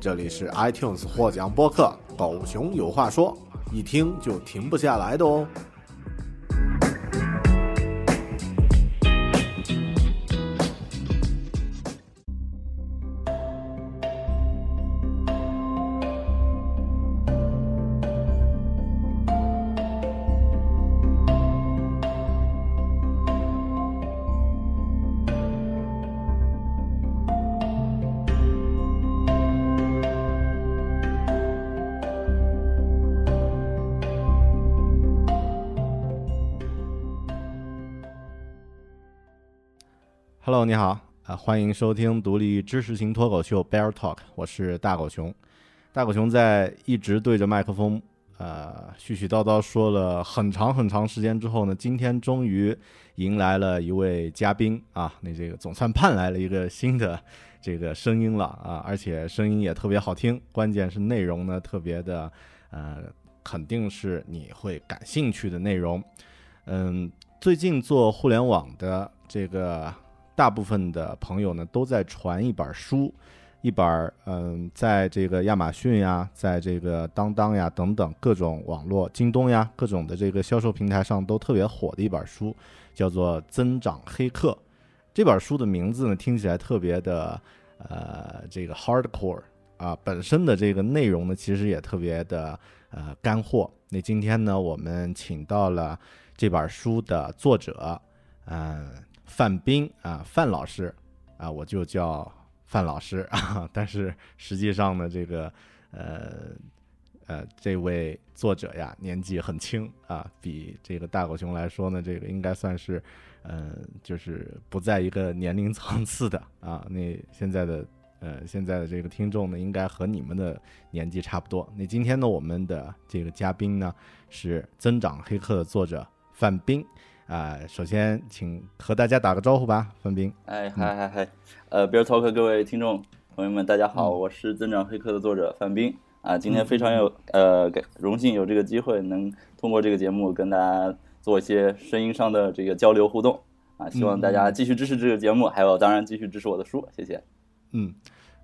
这里是 iTunes 获奖播客《狗熊有话说》，一听就停不下来的哦。你好啊，欢迎收听独立知识型脱口秀 Bear Talk，我是大狗熊。大狗熊在一直对着麦克风，呃，絮絮叨叨说了很长很长时间之后呢，今天终于迎来了一位嘉宾啊，那这个总算盼来了一个新的这个声音了啊，而且声音也特别好听，关键是内容呢特别的，呃，肯定是你会感兴趣的内容。嗯，最近做互联网的这个。大部分的朋友呢都在传一本书，一本嗯，在这个亚马逊呀，在这个当当呀等等各种网络、京东呀各种的这个销售平台上都特别火的一本书，叫做《增长黑客》。这本书的名字呢听起来特别的呃这个 hardcore 啊，本身的这个内容呢其实也特别的呃干货。那今天呢我们请到了这本书的作者，嗯。范斌啊，范老师啊，我就叫范老师 啊。但是实际上呢，这个呃呃，这位作者呀，年纪很轻啊，比这个大狗熊来说呢，这个应该算是嗯，就是不在一个年龄层次的啊。那现在的呃，现在的这个听众呢，应该和你们的年纪差不多。那今天呢，我们的这个嘉宾呢，是《增长黑客》的作者范斌。啊，首先请和大家打个招呼吧，范冰。哎，嗨嗨嗨，呃，Bear Talk 各位听众朋友们，大家好，我是增长黑客的作者范冰。啊，今天非常有呃荣幸有这个机会能通过这个节目跟大家做一些声音上的这个交流互动。啊，希望大家继续支持这个节目，还有当然继续支持我的书，谢谢。嗯，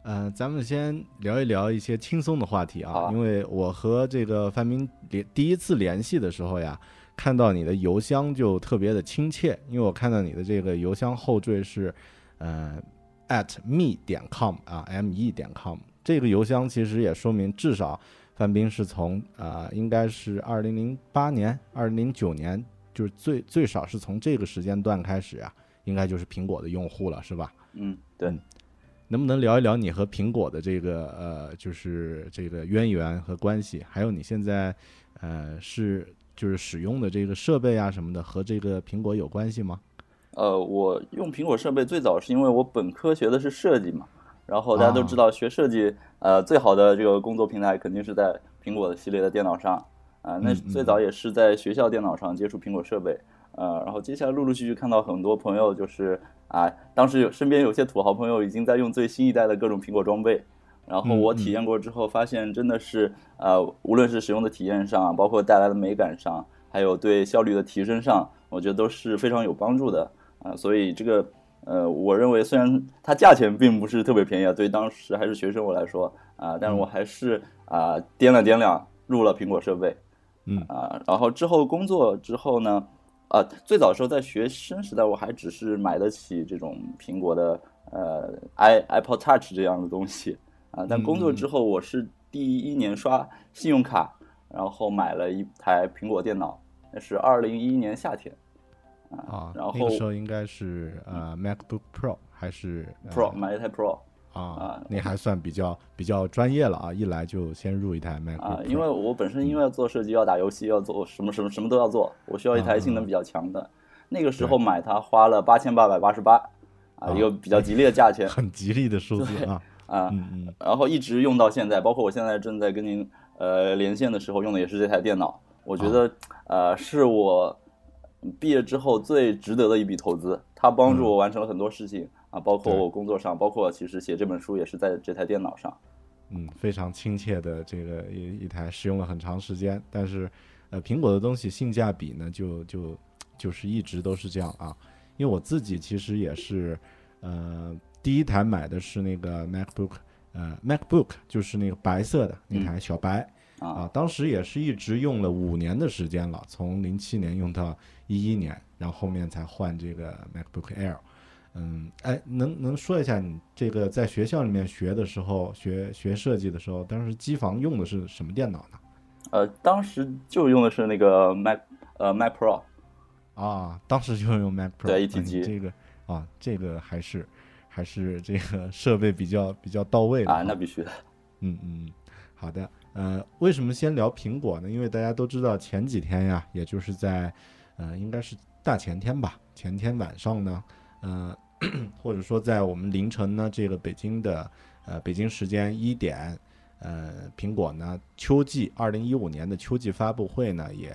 呃，咱们先聊一聊一些轻松的话题啊，因为我和这个范冰联第一次联系的时候呀。看到你的邮箱就特别的亲切，因为我看到你的这个邮箱后缀是，呃，at me 点 com 啊，m e 点 com。这个邮箱其实也说明，至少范冰是从啊，应该是二零零八年、二零零九年，就是最最少是从这个时间段开始啊，应该就是苹果的用户了，是吧？嗯，对。能不能聊一聊你和苹果的这个呃，就是这个渊源和关系？还有你现在呃是？就是使用的这个设备啊什么的，和这个苹果有关系吗？呃，我用苹果设备最早是因为我本科学的是设计嘛，然后大家都知道学设计，呃，最好的这个工作平台肯定是在苹果的系列的电脑上啊。那最早也是在学校电脑上接触苹果设备，呃，然后接下来陆陆续续看到很多朋友就是啊，当时有身边有些土豪朋友已经在用最新一代的各种苹果装备。然后我体验过之后，发现真的是，呃，无论是使用的体验上，包括带来的美感上，还有对效率的提升上，我觉得都是非常有帮助的啊。所以这个，呃，我认为虽然它价钱并不是特别便宜啊，对当时还是学生我来说啊，但是我还是啊掂了掂量入了苹果设备，嗯啊，然后之后工作之后呢，啊，最早时候在学生时代，我还只是买得起这种苹果的呃 i Apple Touch 这样的东西啊，但工作之后，我是第一年刷信用卡，然后买了一台苹果电脑，那是二零一一年夏天啊，然后那个时候应该是呃 MacBook Pro 还是 Pro 买一台 Pro。啊，那还算比较比较专业了啊！一来就先入一台 Mac 啊，因为我本身因为要做设计，要打游戏，要做什么什么什么都要做，我需要一台性能比较强的。那个时候买它花了八千八百八十八，啊，一个比较吉利的价钱，很吉利的数字啊啊，然后一直用到现在，包括我现在正在跟您呃连线的时候用的也是这台电脑，我觉得呃是我毕业之后最值得的一笔投资，它帮助我完成了很多事情。啊，包括我工作上，包括其实写这本书也是在这台电脑上。嗯，非常亲切的这个一一台，使用了很长时间。但是，呃，苹果的东西性价比呢，就就就是一直都是这样啊。因为我自己其实也是，呃，第一台买的是那个 MacBook，呃，MacBook 就是那个白色的那台小白啊，当时也是一直用了五年的时间了，从零七年用到一一年，然后后面才换这个 MacBook Air。嗯，哎，能能说一下你这个在学校里面学的时候，学学设计的时候，当时机房用的是什么电脑呢？呃，当时就用的是那个 Mac，呃，Mac Pro。啊，当时就用 Mac Pro。对，一体机。这个啊，这个还是还是这个设备比较比较到位的啊，那必须的。嗯嗯，好的。呃，为什么先聊苹果呢？因为大家都知道前几天呀，也就是在呃，应该是大前天吧，前天晚上呢，呃。或者说，在我们凌晨呢，这个北京的呃北京时间一点，呃，苹果呢秋季二零一五年的秋季发布会呢，也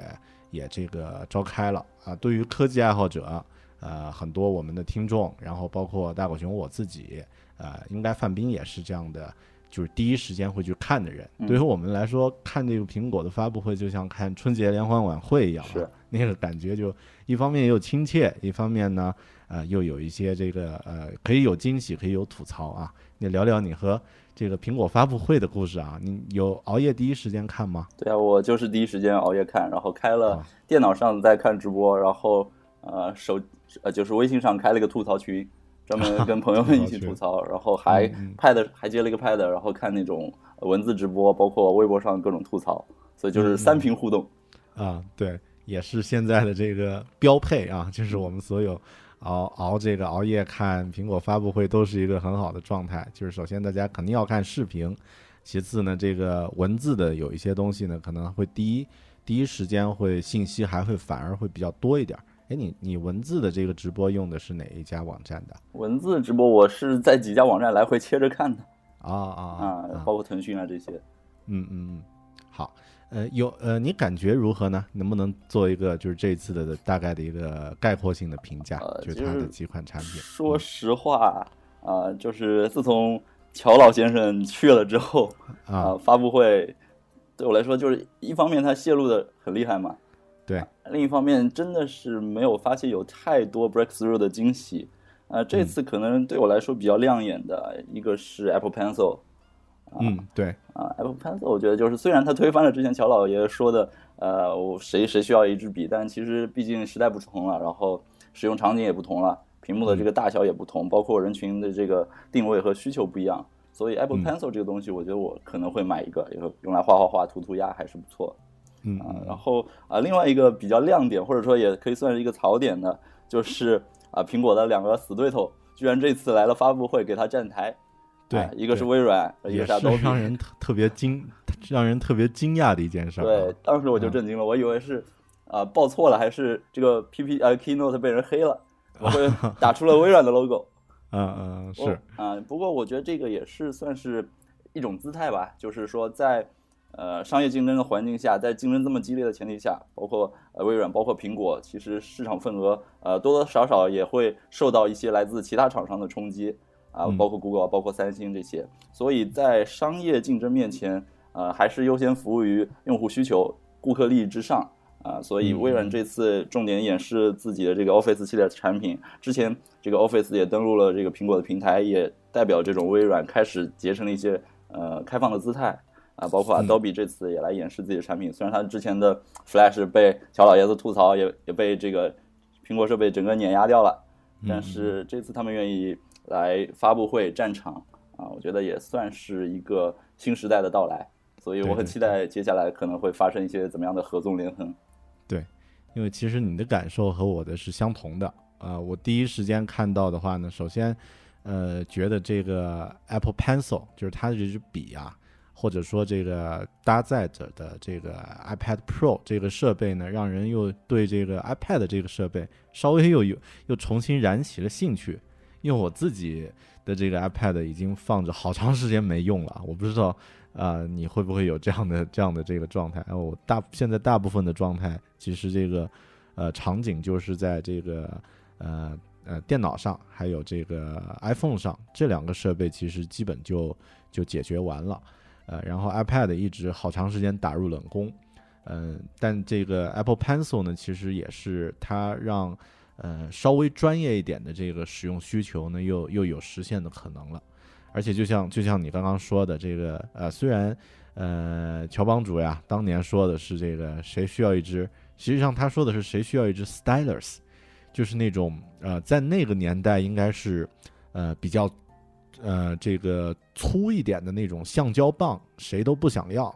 也这个召开了啊。对于科技爱好者，呃，很多我们的听众，然后包括大狗熊我自己，呃，应该范冰也是这样的，就是第一时间会去看的人。对于我们来说，看这个苹果的发布会，就像看春节联欢晚会一样，是那个感觉，就一方面又亲切，一方面呢。呃，又有一些这个呃，可以有惊喜，可以有吐槽啊。你聊聊你和这个苹果发布会的故事啊。你有熬夜第一时间看吗？对啊，我就是第一时间熬夜看，然后开了电脑上在看直播，然后呃手呃就是微信上开了个吐槽群，专门 跟朋友们一起吐槽，然后还 pad 还接了一个 pad，然后看那种文字直播，包括微博上各种吐槽，所以就是三屏互动。啊，对，也是现在的这个标配啊，就是我们所有。熬熬这个熬夜看苹果发布会都是一个很好的状态。就是首先大家肯定要看视频，其次呢，这个文字的有一些东西呢，可能会第一第一时间会信息还会反而会比较多一点。哎，你你文字的这个直播用的是哪一家网站的？文字直播我是在几家网站来回切着看的。啊啊啊！包括腾讯啊这些。嗯嗯嗯，好。呃，有呃，你感觉如何呢？能不能做一个就是这次的大概的一个概括性的评价？就是它的几款产品。说实话啊，就是自从乔老先生去了之后啊，发布会对我来说，就是一方面他泄露的很厉害嘛，对；另一方面真的是没有发现有太多 breakthrough 的惊喜呃。这次可能对我来说比较亮眼的一个是 Apple Pencil。嗯，对啊，Apple Pencil，我觉得就是虽然它推翻了之前乔老爷说的，呃，我谁谁需要一支笔，但其实毕竟时代不同了，然后使用场景也不同了，屏幕的这个大小也不同，包括人群的这个定位和需求不一样，所以 Apple Pencil 这个东西，我觉得我可能会买一个，以后用来画画画、涂涂鸦还是不错。嗯啊，然后啊，另外一个比较亮点，或者说也可以算是一个槽点的，就是啊，苹果的两个死对头居然这次来了发布会给他站台。对，一个是微软，一个是让人特特别惊，让人特别惊讶的一件事。对，当时我就震惊了，我以为是啊报错了，还是这个 P P 呃 Keynote 被人黑了，我会 打出了微软的 logo。嗯嗯，是啊，不过我觉得这个也是算是一种姿态吧，就是说在呃商业竞争的环境下，在竞争这么激烈的前提下，包括呃微软，包括苹果，其实市场份额呃多多少少也会受到一些来自其他厂商的冲击。啊，包括 Google 包括三星这些，所以在商业竞争面前，呃，还是优先服务于用户需求、顾客利益之上啊。所以微软这次重点演示自己的这个 Office 系列产品，之前这个 Office 也登录了这个苹果的平台，也代表这种微软开始结成了一些呃开放的姿态啊。包括 Adobe 这次也来演示自己的产品，虽然它之前的 Flash 被乔老爷子吐槽，也也被这个苹果设备整个碾压掉了。但是这次他们愿意来发布会战场啊，我觉得也算是一个新时代的到来。所以我很期待接下来可能会发生一些怎么样的合纵连横。对，因为其实你的感受和我的是相同的啊。我第一时间看到的话呢，首先，呃，觉得这个 Apple Pencil 就是它这支笔啊，或者说这个搭载着的这个 iPad Pro 这个设备呢，让人又对这个 iPad 这个设备稍微又有又重新燃起了兴趣。因为我自己的这个 iPad 已经放着好长时间没用了，我不知道。啊，你会不会有这样的这样的这个状态？我大现在大部分的状态，其实这个呃场景就是在这个呃呃电脑上，还有这个 iPhone 上这两个设备，其实基本就就解决完了。呃，然后 iPad 一直好长时间打入冷宫，嗯，但这个 Apple Pencil 呢，其实也是它让呃稍微专业一点的这个使用需求呢，又又有实现的可能了。而且就像就像你刚刚说的这个呃，虽然呃乔帮主呀当年说的是这个谁需要一支，实际上他说的是谁需要一支 stylus，就是那种呃在那个年代应该是呃比较呃这个粗一点的那种橡胶棒，谁都不想要，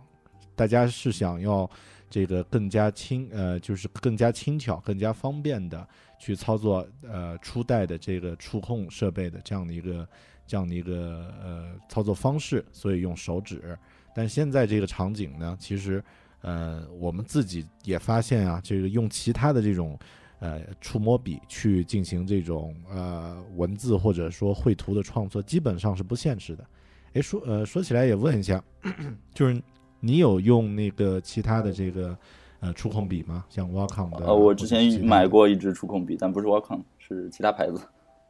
大家是想要这个更加轻呃就是更加轻巧、更加方便的去操作呃初代的这个触控设备的这样的一个。这样的一个呃操作方式，所以用手指。但现在这个场景呢，其实呃我们自己也发现啊，这个用其他的这种呃触摸笔去进行这种呃文字或者说绘图的创作，基本上是不现实的。哎，说呃说起来也问一下，就是你有用那个其他的这个呃触控笔吗？像 Wacom 的？呃，我之前买过一支触控笔，但不是 Wacom，是其他牌子。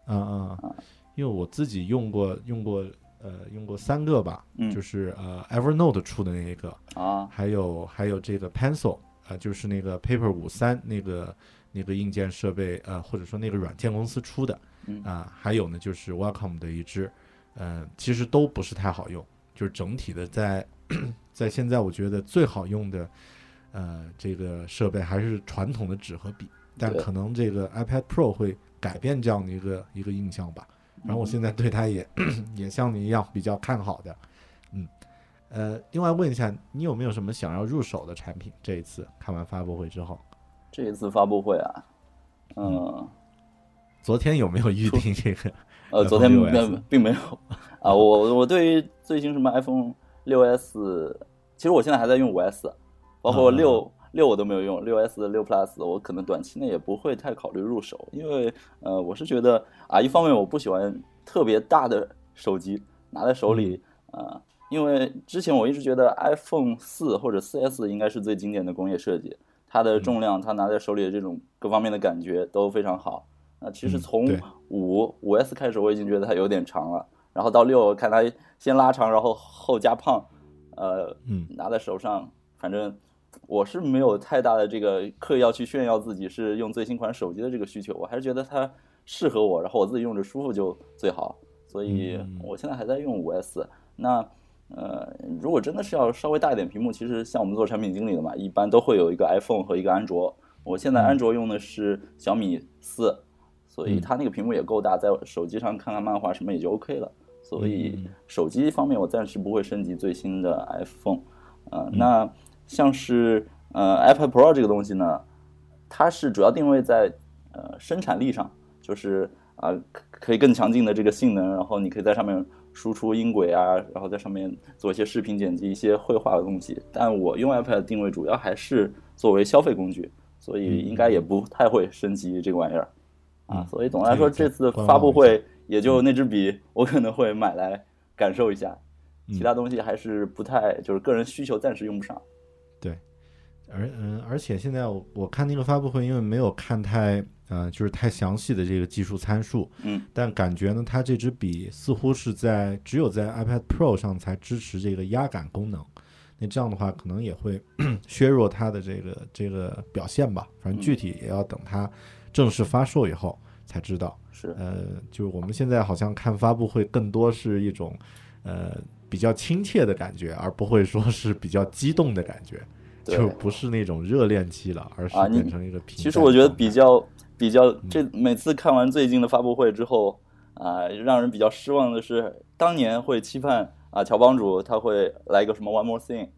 啊啊啊！因为我自己用过用过呃用过三个吧，就是呃 Evernote 出的那一个啊，还有还有这个 Pencil 啊，就是那个 Paper 五三那个那个硬件设备呃或者说那个软件公司出的啊，还有呢就是 Wacom 的一支，嗯，其实都不是太好用，就是整体的在在现在我觉得最好用的呃这个设备还是传统的纸和笔，但可能这个 iPad Pro 会改变这样的一个一个印象吧。然后我现在对它也 也像你一样比较看好的，嗯，呃，另外问一下，你有没有什么想要入手的产品？这一次看完发布会之后，这一次发布会啊，嗯，昨天有没有预定这个？呃，昨天并并没有啊。我我对于最新什么 iPhone 六 S，其实我现在还在用五 S，包括六。六我都没有用，六 S、六 Plus 我可能短期内也不会太考虑入手，因为呃，我是觉得啊，一方面我不喜欢特别大的手机拿在手里啊，因为之前我一直觉得 iPhone 四或者四 S 应该是最经典的工业设计，它的重量，它拿在手里的这种各方面的感觉都非常好。那其实从五五 S 开始我已经觉得它有点长了，然后到六看它先拉长，然后后加胖，呃，拿在手上，反正。我是没有太大的这个刻意要去炫耀自己是用最新款手机的这个需求，我还是觉得它适合我，然后我自己用着舒服就最好。所以我现在还在用五 S。那呃，如果真的是要稍微大一点屏幕，其实像我们做产品经理的嘛，一般都会有一个 iPhone 和一个安卓。我现在安卓用的是小米四，所以它那个屏幕也够大，在手机上看看漫画什么也就 OK 了。所以手机方面我暂时不会升级最新的 iPhone。呃，那。像是呃 iPad Pro 这个东西呢，它是主要定位在呃生产力上，就是啊可可以更强劲的这个性能，然后你可以在上面输出音轨啊，然后在上面做一些视频剪辑、一些绘画的东西。但我用 iPad 定位主要还是作为消费工具，所以应该也不太会升级这个玩意儿啊。所以总的来说，这次发布会也就那支笔，我可能会买来感受一下，其他东西还是不太，就是个人需求暂时用不上。对，而嗯，而且现在我我看那个发布会，因为没有看太呃，就是太详细的这个技术参数，嗯，但感觉呢，它这支笔似乎是在只有在 iPad Pro 上才支持这个压感功能，那这样的话可能也会 削弱它的这个这个表现吧。反正具体也要等它正式发售以后才知道。是，呃，就是我们现在好像看发布会更多是一种呃。比较亲切的感觉，而不会说是比较激动的感觉，就不是那种热恋期了，而是变成一个平。其实我觉得比较比较这每次看完最近的发布会之后啊，让人比较失望的是，当年会期盼啊乔帮主他会来一个什么 One More Thing，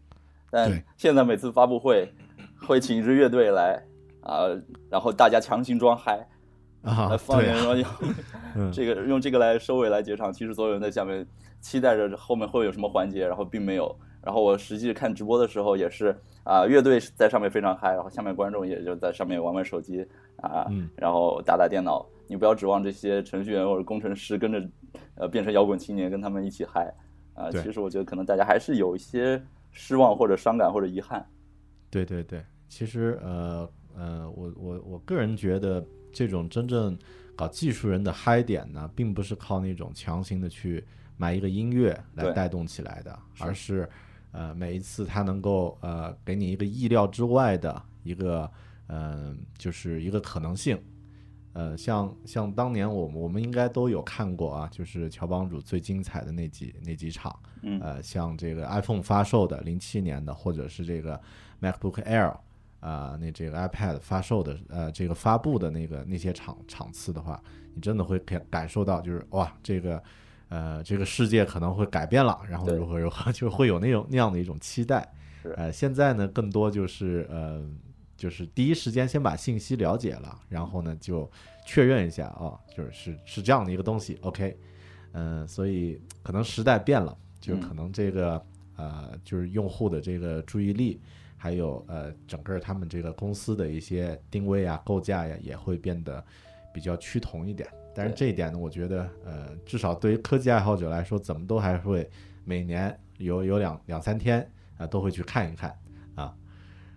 但现在每次发布会会请一支乐队来啊，然后大家强行装嗨啊，放点说用这个用这个来收尾来结场，其实所有人在下面期待着后面会有什么环节，然后并没有。然后我实际看直播的时候也是啊，乐队在上面非常嗨，然后下面观众也就在上面玩玩手机啊，然后打打电脑。你不要指望这些程序员或者工程师跟着呃变成摇滚青年跟他们一起嗨啊。其实我觉得可能大家还是有一些失望或者伤感或者遗憾。对对对，其实呃呃，我我我个人觉得这种真正搞技术人的嗨点呢，并不是靠那种强行的去买一个音乐来带动起来的，而是。呃，每一次他能够呃给你一个意料之外的一个呃，就是一个可能性。呃，像像当年我我们应该都有看过啊，就是乔帮主最精彩的那几那几场。呃，像这个 iPhone 发售的零七年的，或者是这个 MacBook Air 啊，那这个 iPad 发售的呃这个发布的那个那些场场次的话，你真的会感感受到就是哇这个。呃，这个世界可能会改变了，然后如何如何，就会有那种那样的一种期待。呃，现在呢，更多就是呃，就是第一时间先把信息了解了，然后呢就确认一下啊，就是是是这样的一个东西。OK，嗯，所以可能时代变了，就可能这个呃，就是用户的这个注意力，还有呃，整个他们这个公司的一些定位啊、构架呀，也会变得比较趋同一点。但是这一点呢，我觉得，呃，至少对于科技爱好者来说，怎么都还会每年有有两两三天啊，都会去看一看啊。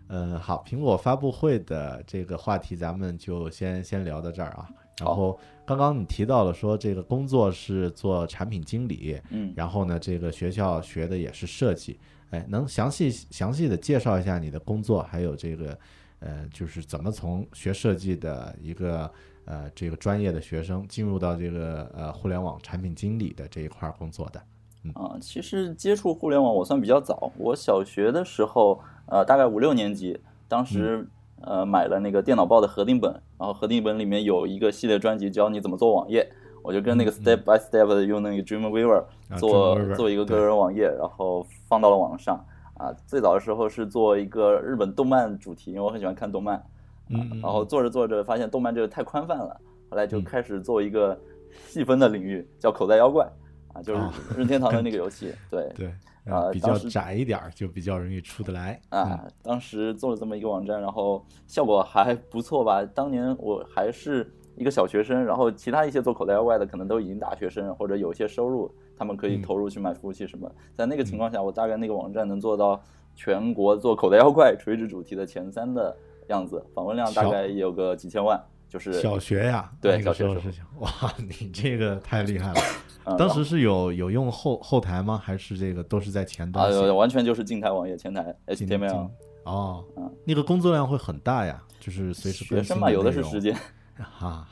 嗯，好，苹果发布会的这个话题，咱们就先先聊到这儿啊。然后刚刚你提到了说，这个工作是做产品经理，嗯，然后呢，这个学校学的也是设计，哎，能详细详细的介绍一下你的工作，还有这个，呃，就是怎么从学设计的一个。呃，这个专业的学生进入到这个呃互联网产品经理的这一块工作的，嗯啊，其实接触互联网我算比较早，我小学的时候，呃，大概五六年级，当时呃买了那个电脑报的合订本，然后合订本里面有一个系列专辑教你怎么做网页，我就跟那个 step by step 的用那个 Dreamweaver 做做一个个人网页，然后放到了网上。啊，最早的时候是做一个日本动漫主题，因为我很喜欢看动漫。嗯，然后做着做着发现动漫这个太宽泛了，后来就开始做一个细分的领域，叫口袋妖怪啊，就是任天堂的那个游戏。对 对，啊，比较窄一点儿就比较容易出得来啊。当时做了这么一个网站，然后效果还不错吧？当年我还是一个小学生，然后其他一些做口袋妖怪的可能都已经大学生或者有一些收入，他们可以投入去买服务器什么。在那个情况下，我大概那个网站能做到全国做口袋妖怪垂直主题的前三的。样子访问量大概也有个几千万，就是小学呀，对，小学的事情。哇，你这个太厉害了！当时是有有用后后台吗？还是这个都是在前端？啊，完全就是静态网页，前台 HTML。哦，那个工作量会很大呀，就是随时学生嘛，有的是时间。哈，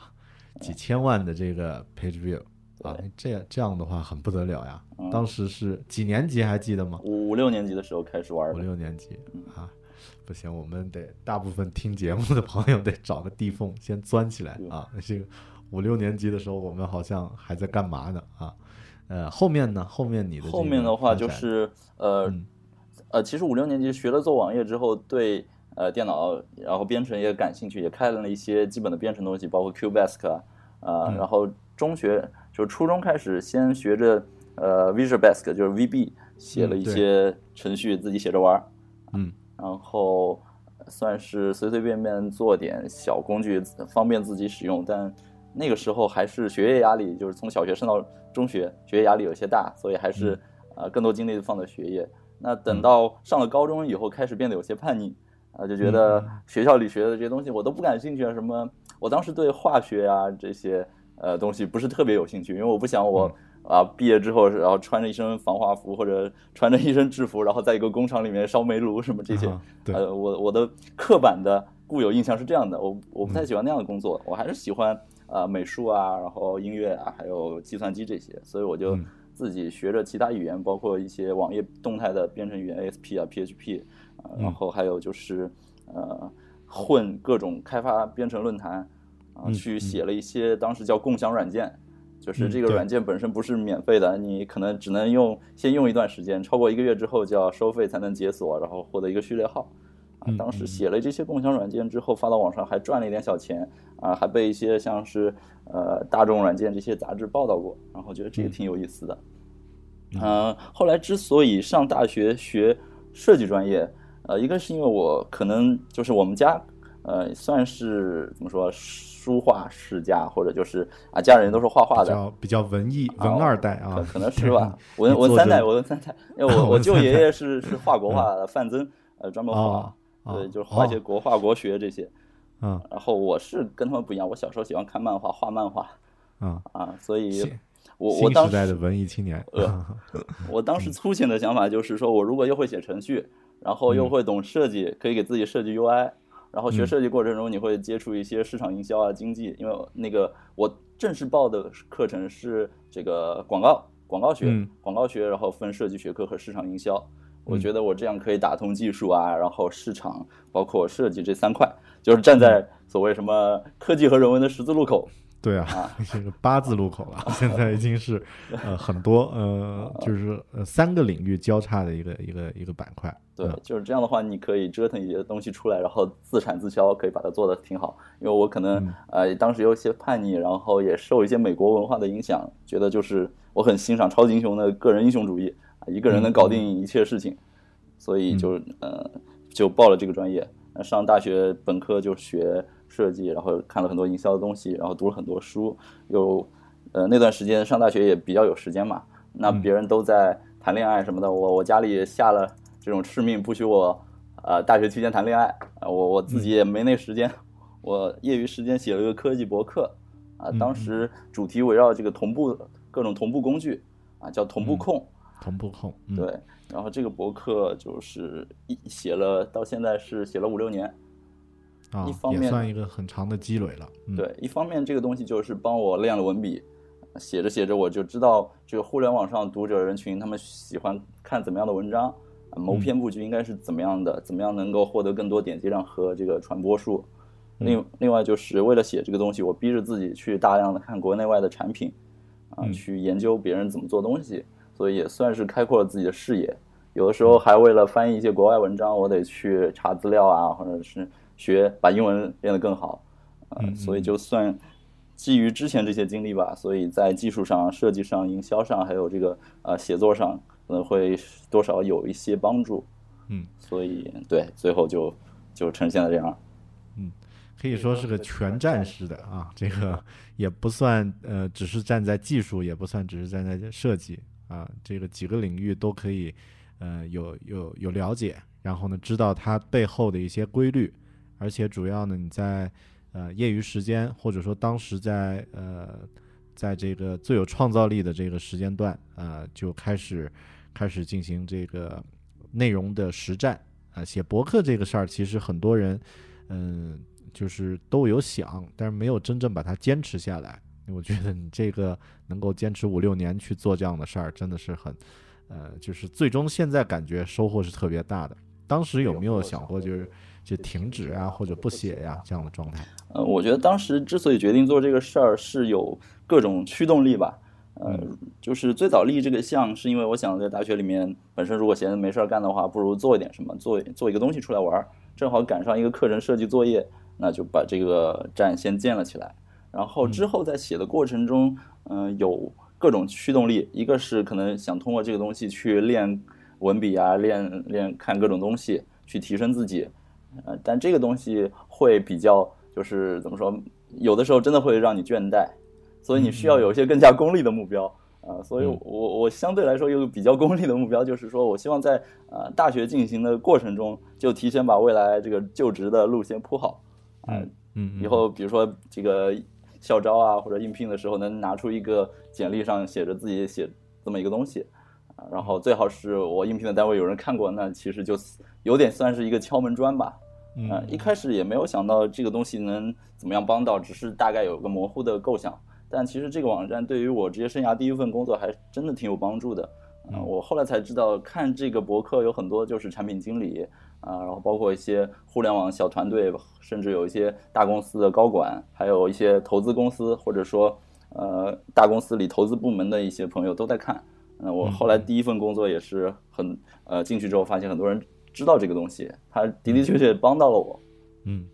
几千万的这个 page view 啊，这样这样的话很不得了呀。当时是几年级还记得吗？五六年级的时候开始玩。五六年级啊。不行，我们得大部分听节目的朋友得找个地缝先钻起来啊！这个五六年级的时候，我们好像还在干嘛呢啊？呃，后面呢？后面你的后面的话就是呃呃，其实五六年级学了做网页之后，对呃电脑然后编程也感兴趣，也开了一些基本的编程东西，包括 QBasic 啊，然后中学就初中开始先学着呃 Visual Basic，就是 VB，写了一些程序自己写着玩儿嗯。然后算是随随便便做点小工具，方便自己使用。但那个时候还是学业压力，就是从小学升到中学，学业压力有些大，所以还是呃更多精力放在学业。那等到上了高中以后，开始变得有些叛逆，啊，就觉得学校里学的这些东西我都不感兴趣啊。什么？我当时对化学啊这些呃东西不是特别有兴趣，因为我不想我。啊，毕业之后，然后穿着一身防化服或者穿着一身制服，然后在一个工厂里面烧煤炉什么这些，呃，我我的刻板的固有印象是这样的，我我不太喜欢那样的工作，我还是喜欢呃美术啊，然后音乐啊，还有计算机这些，所以我就自己学着其他语言，包括一些网页动态的编程语言 ASP 啊 PHP，然后还有就是呃混各种开发编程论坛。啊，去写了一些当时叫共享软件，就是这个软件本身不是免费的，你可能只能用先用一段时间，超过一个月之后就要收费才能解锁，然后获得一个序列号。啊嗯，当时写了这些共享软件之后发到网上，还赚了一点小钱啊，还被一些像是呃大众软件这些杂志报道过，然后觉得这个挺有意思的。嗯、后来之所以上大学学设计专业，呃，一个是因为我可能就是我们家，呃，算是怎么说书画世家，或者就是啊，家人都是画画的，比较比较文艺文二代啊。可，可能是吧，文文三代，着文三代，因为我 我舅爷爷是是画国画的，范曾，呃，专门画。对，就是画一些哦国画、国学这些。嗯。然后我是跟他们不一样，我小时候喜欢看漫画、画漫画。嗯，啊，所以我我当时的文艺青年，呃 我当时粗浅的想法就是说，我如果又会写程序，然后又会懂设计，可以给自己设计 UI，然后学嗯设计过程中你会接触一些市场营销啊、经济，因为那个我正式报的课程是这个广告广告学嗯，广告学，然后分设计学科和市场营销。我嗯觉得我这样可以打通技术啊，然后市场包括设计这三块，就是站在所谓什么科技和人文的十字路口。对啊，这个 八字路口了，现在已经是呃很多呃就是呃三个领域交叉的一个一个一个板块，对嗯，就是这样的话，你可以折腾一些东西出来，然后自产自销，可以把它做得挺好。因为我可能、嗯呃当时有一些叛逆，然后也受一些美国文化的影响，觉得就是我很欣赏超级英雄的个人英雄主义啊，一个人能搞定一切事情，所以就呃就报了这个专业。那上大学本科就学设计，然后看了很多营销的东西，然后读了很多书，又呃那段时间上大学也比较有时间嘛，那别人都在谈恋爱什么的，我我家里也下了这种敕命，不许我呃大学期间谈恋爱，啊我我自己也没那时间，我业余时间写了个科技博客，啊，当时主题围绕这个同步各种同步工具，啊叫同步控，同步控，嗯，对，然后这个博客就是一写了到现在是写了五六年，啊一方面也算一个很长的积累了，嗯，对，一方面这个东西就是帮我练了文笔，写着写着我就知道这个互联网上读者人群他们喜欢看怎么样的文章，啊谋篇布局应该是怎么样的，怎么样能够获得更多点击量和这个传播数。另另外就是为了写这个东西，我逼着自己去大量的看国内外的产品，啊，去研究别人怎么做东西，所以也算是开阔了自己的视野。有的时候还为了翻译一些国外文章，我得去查资料啊，或者是学把英文练得更好。嗯呃，所以就算基于之前这些经历吧，所以在技术上、设计上、营销上，还有这个呃写作上，可能会多少有一些帮助。嗯，所以对，最后就就呈现了这样。嗯可以说是个全站式的啊，这个也不算呃，只是站在技术，也不算只是站在设计啊，这个几个领域都可以呃有有有了解，然后呢知道它背后的一些规律，而且主要呢你在呃业余时间或者说当时在呃在这个最有创造力的这个时间段呃就开始开始进行这个内容的实战啊、写博客这个事儿，其实很多人嗯。就是都有想，但是没有真正把它坚持下来。我觉得你这个能够坚持五六年去做这样的事儿，真的是很，呃，就是最终现在感觉收获是特别大的。当时有没有想过就是就停止啊，或者不写呀、这样的状态？呃，我觉得当时之所以决定做这个事儿，是有各种驱动力吧。呃，就是最早立这个项，是因为我想在大学里面，本身如果闲着没事儿干的话，不如做一点什么，做做一个东西出来玩儿。正好赶上一个课程设计作业，那就把这个站先建了起来。然后之后在写的过程中，嗯、有各种驱动力，一个是可能想通过这个东西去练文笔啊，练练看各种东西，去提升自己。呃，但这个东西会比较，就是怎么说，有的时候真的会让你倦怠，所以你需要有一些更加功利的目标。啊，所以我，我我相对来说有个比较功利的目标，就是说我希望在呃大学进行的过程中，就提前把未来这个就职的路先铺好，啊、嗯嗯，以后比如说这个校招啊或者应聘的时候，能拿出一个简历上写着自己写这么一个东西，啊，然后最好是我应聘的单位有人看过，那其实就有点算是一个敲门砖吧。嗯呃，一开始也没有想到这个东西能怎么样帮到，只是大概有个模糊的构想。但其实这个网站对于我职业生涯第一份工作还真的挺有帮助的。呃，我后来才知道，看这个博客有很多就是产品经理，啊，然后包括一些互联网小团队，甚至有一些大公司的高管，还有一些投资公司或者说呃大公司里投资部门的一些朋友都在看。那我后来第一份工作也是很呃进去之后发现很多人知道这个东西，他的的确确帮到了我。嗯，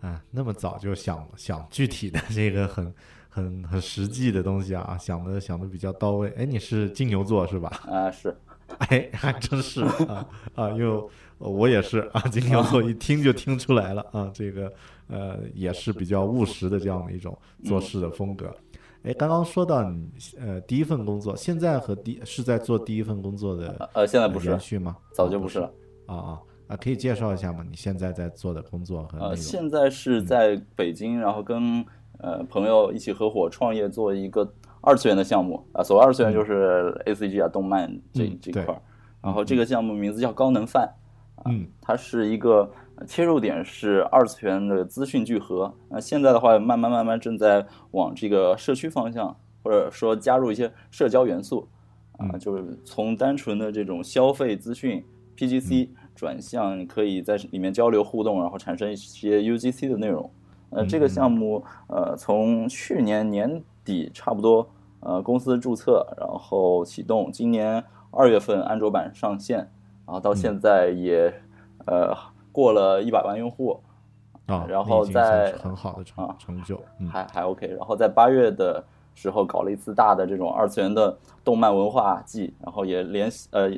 啊，那么早就想想具体的这个很很很实际的东西啊，想的想的比较到位。哎，你是金牛座是吧？啊，是。哎，还真是啊啊，因为我也是啊，金牛座一听就听出来了啊，这个呃也是比较务实的这样的一种做事的风格。哎，刚刚说到你呃第一份工作，现在和第是在做第一份工作的呃现在不是延续吗？早就不是了啊啊啊！可以介绍一下吗？你现在在做的工作和呃现在是在北京，然后跟呃朋友一起合伙创业做一个二次元的项目啊。所谓二次元就是 A C G 啊，动漫这这块儿。然后这个项目名字叫高能饭，嗯，它是一个切入点是二次元的资讯聚合。那现在的话，慢慢慢慢正在往这个社区方向，或者说加入一些社交元素，啊，就是从单纯的这种消费资讯 P G C 转向可以在里面交流互动，然后产生一些 U G C 的内容。呃，这个项目呃从去年年底差不多呃公司注册，然后启动，今年。二月份安卓版上线，然后到现在也，呃，过了一百万用户，啊，然后在很好的成成就，还还 OK。然后在八月的时候搞了一次大的这种二次元的动漫文化季，然后也联系呃，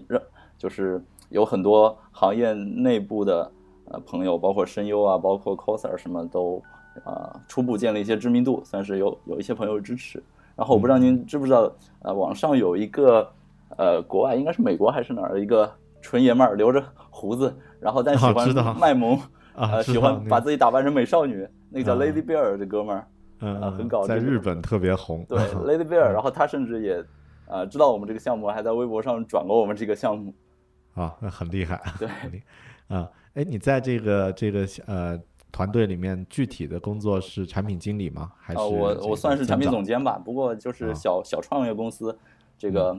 就是有很多行业内部的呃朋友，包括声优啊，包括 coser 什么都啊初步建立一些知名度，算是有有一些朋友支持。然后我不知道您知不知道，呃，网上有一个。呃，国外应该是美国还是哪儿？一个纯爷们儿，留着胡子，然后但喜欢卖萌，啊，喜欢把自己打扮成美少女，那个叫 Lady Bear 这哥们儿，嗯，很搞，在日本特别红。对，Lady Bear，然后他甚至也，呃，知道我们这个项目，还在微博上转过我们这个项目。啊，那很厉害。对，啊，哎，你在这个这个呃团队里面，具体的工作是产品经理吗？还是我我算是产品总监吧，不过就是小小创业公司，这个。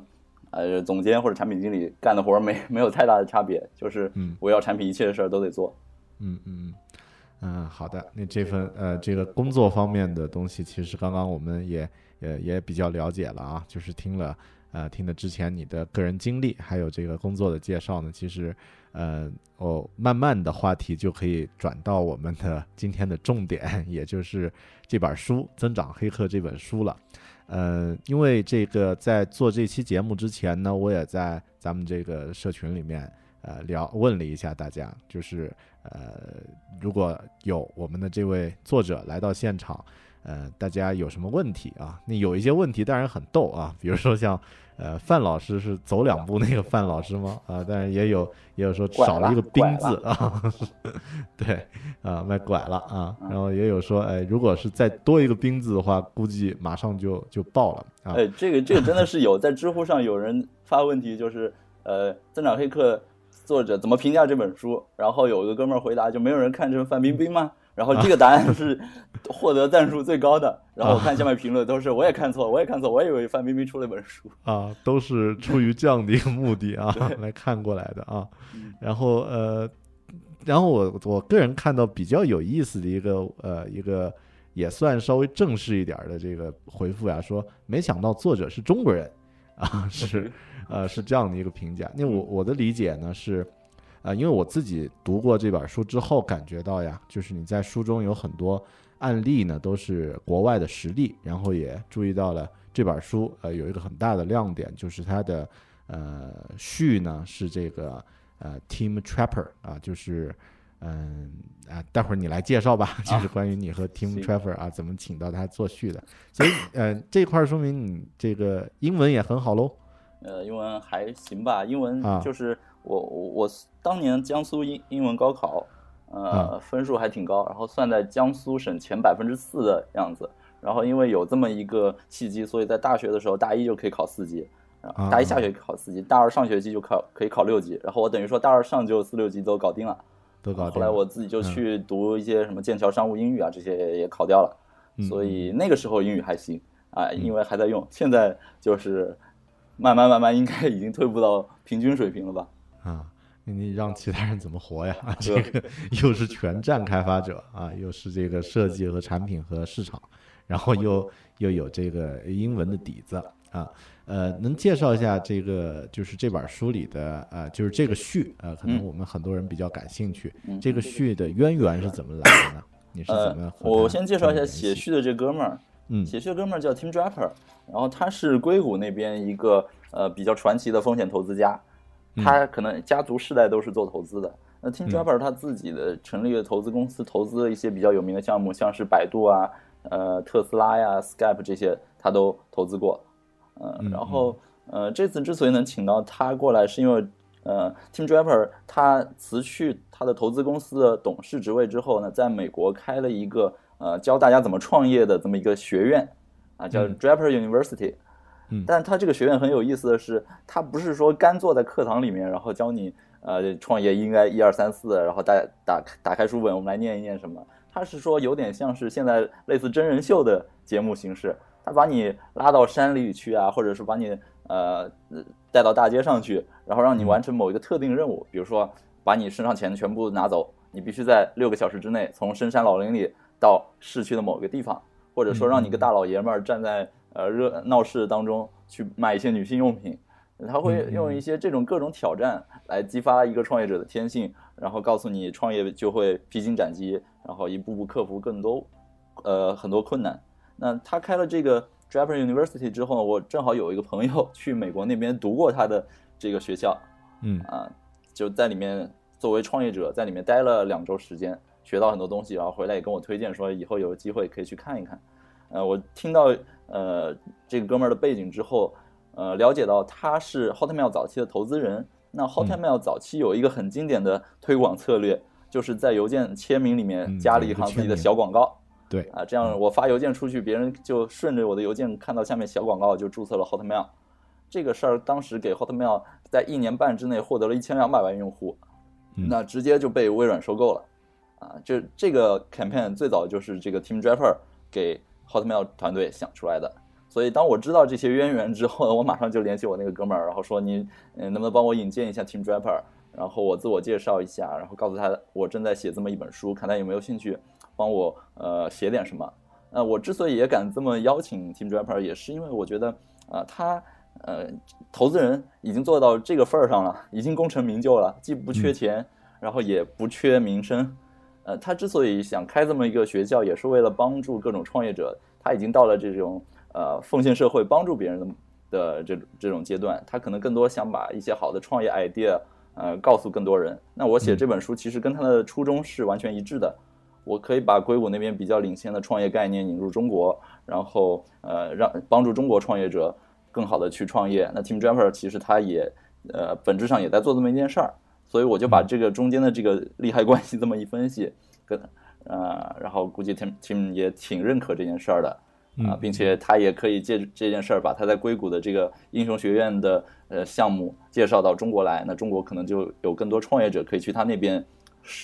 呃，总监或者产品经理干的活儿没 没有太大的差别，就是围绕产品一切的事儿都得做。嗯嗯嗯，嗯，好的。那这份呃这个工作方面的东西，其实刚刚我们也也也比较了解了啊，就是听了呃听了之前你的个人经历，还有这个工作的介绍呢，其实呃哦慢慢的话题就可以转到我们的今天的重点，也就是这本书《增长黑客》这本书了。呃，因为这个在做这期节目之前呢，我也在咱们这个社群里面呃聊问了一下大家，就是呃如果有我们的这位作者来到现场，呃大家有什么问题啊？那有一些问题当然很逗啊，比如说像。呃，范老师是走两步那个范老师吗？啊，但是也有也有说少了一个兵字啊，对，啊，卖拐了啊，然后也有说，哎，如果是再多一个兵字的话，估计马上就就爆了啊。哎，这个这个真的是有，在知乎上有人发问题，就是呃，增长黑客作者怎么评价这本书？然后有个哥们儿回答，就没有人看成范冰冰吗？然后这个答案是获得赞数最高的。然后我看下面评论都是我也看错，我也看错，我以为范冰冰出了一本书啊，都是出于这样的一个目的啊来看过来的啊。然后呃，然后我我个人看到比较有意思的一个呃一个也算稍微正式一点的这个回复呀，说没想到作者是中国人啊，是呃是这样的一个评价。那我我的理解呢是。啊，因为我自己读过这本书之后，感觉到呀，就是你在书中有很多案例呢，都是国外的实例，然后也注意到了这本书，呃，有一个很大的亮点，就是它的呃序呢是这个呃 Team Trapper 啊，就是嗯啊，待会儿你来介绍吧，就是关于你和 Team Trapper 啊怎么请到他做序的，所以呃这块说明你这个英文也很好喽。呃，英文还行吧，英文就是我我我当年江苏英英文高考，呃，分数还挺高，然后算在江苏省前百分之四的样子。然后因为有这么一个契机，所以在大学的时候大一就可以考四级，大一下学期考四级，大二上学期就考可以考六级。然后我等于说大二上就四六级都搞定了，都搞定。后来我自己就去读一些什么剑桥商务英语啊，这些也考掉了。所以那个时候英语还行啊，因为还在用。现在就是。慢慢慢慢，应该已经退步到平均水平了吧？啊，你让其他人怎么活呀？这个又是全站开发者啊，又是这个设计和产品和市场，然后又又有这个英文的底子啊。呃，能介绍一下这个就是这本书里的呃，就是这个序呃，可能我们很多人比较感兴趣。这个序的渊源是怎么来的呢？你是怎么？我先介绍一下写序的这哥们儿。嗯，写序的哥们儿叫 Tim Draper，然后他是硅谷那边一个呃比较传奇的风险投资家。他可能家族世代都是做投资的。那 Tim Draper 他自己的成立的投资公司，投资了一些比较有名的项目，像是百度啊、呃特斯拉呀、Skype 这些，他都投资过。嗯，然后呃，这次之所以能请到他过来，是因为呃，Tim Draper 他辞去他的投资公司的董事职位之后呢，在美国开了一个呃教大家怎么创业的这么一个学院，啊，叫 Draper University。嗯，但他这个学院很有意思的是，他不是说干坐在课堂里面，然后教你呃创业应该一二三四，然后大打打开书本，我们来念一念什么。他是说有点像是现在类似真人秀的节目形式。他把你拉到山里去啊，或者是把你呃带到大街上去，然后让你完成某一个特定任务，比如说把你身上钱全部拿走，你必须在六个小时之内从深山老林里到市区的某个地方，或者说让你个大老爷们儿站在呃热闹市当中去卖一些女性用品，他会用一些这种各种挑战来激发一个创业者的天性，然后告诉你创业就会披荆斩棘，然后一步步克服更多呃很多困难。那他开了这个 Draper University 之后呢，我正好有一个朋友去美国那边读过他的这个学校，嗯啊，就在里面作为创业者在里面待了两周时间，学到很多东西，然后回来也跟我推荐说以后有机会可以去看一看。呃，我听到呃这个哥们儿的背景之后，呃，了解到他是 Hotmail 早期的投资人。那 Hotmail 早期有一个很经典的推广策略，就是在邮件签名里面加了一行自己的小广告。对啊，这样我发邮件出去，别人就顺着我的邮件看到下面小广告就注册了 Hotmail。这个事儿当时给 Hotmail 在一年半之内获得了一千两百万用户，那直接就被微软收购了。啊，就这个 campaign 最早就是这个 Tim Draper 给 Hotmail 团队想出来的。所以当我知道这些渊源之后，我马上就联系我那个哥们儿，然后说你嗯能不能帮我引荐一下 Tim Draper，然后我自我介绍一下，然后告诉他我正在写这么一本书，看他有没有兴趣。帮我呃写点什么？呃，我之所以也敢这么邀请 Tim Draper，也是因为我觉得啊，他呃投资人已经做到这个份儿上了，已经功成名就了，既不缺钱，然后也不缺名声。呃，他之所以想开这么一个学校，也是为了帮助各种创业者。他已经到了这种呃奉献社会、帮助别人的的这这种阶段，他可能更多想把一些好的创业 idea 呃告诉更多人。那我写这本书其实跟他的初衷是完全一致的。我可以把硅谷那边比较领先的创业概念引入中国，然后呃让帮助中国创业者更好的去创业。那 Tim Draper 其实他也呃本质上也在做这么一件事儿，所以我就把这个中间的这个利害关系这么一分析，跟呃然后估计 Tim Tim 也挺认可这件事儿的啊，并且他也可以借这件事儿把他在硅谷的这个英雄学院的呃项目介绍到中国来，那中国可能就有更多创业者可以去他那边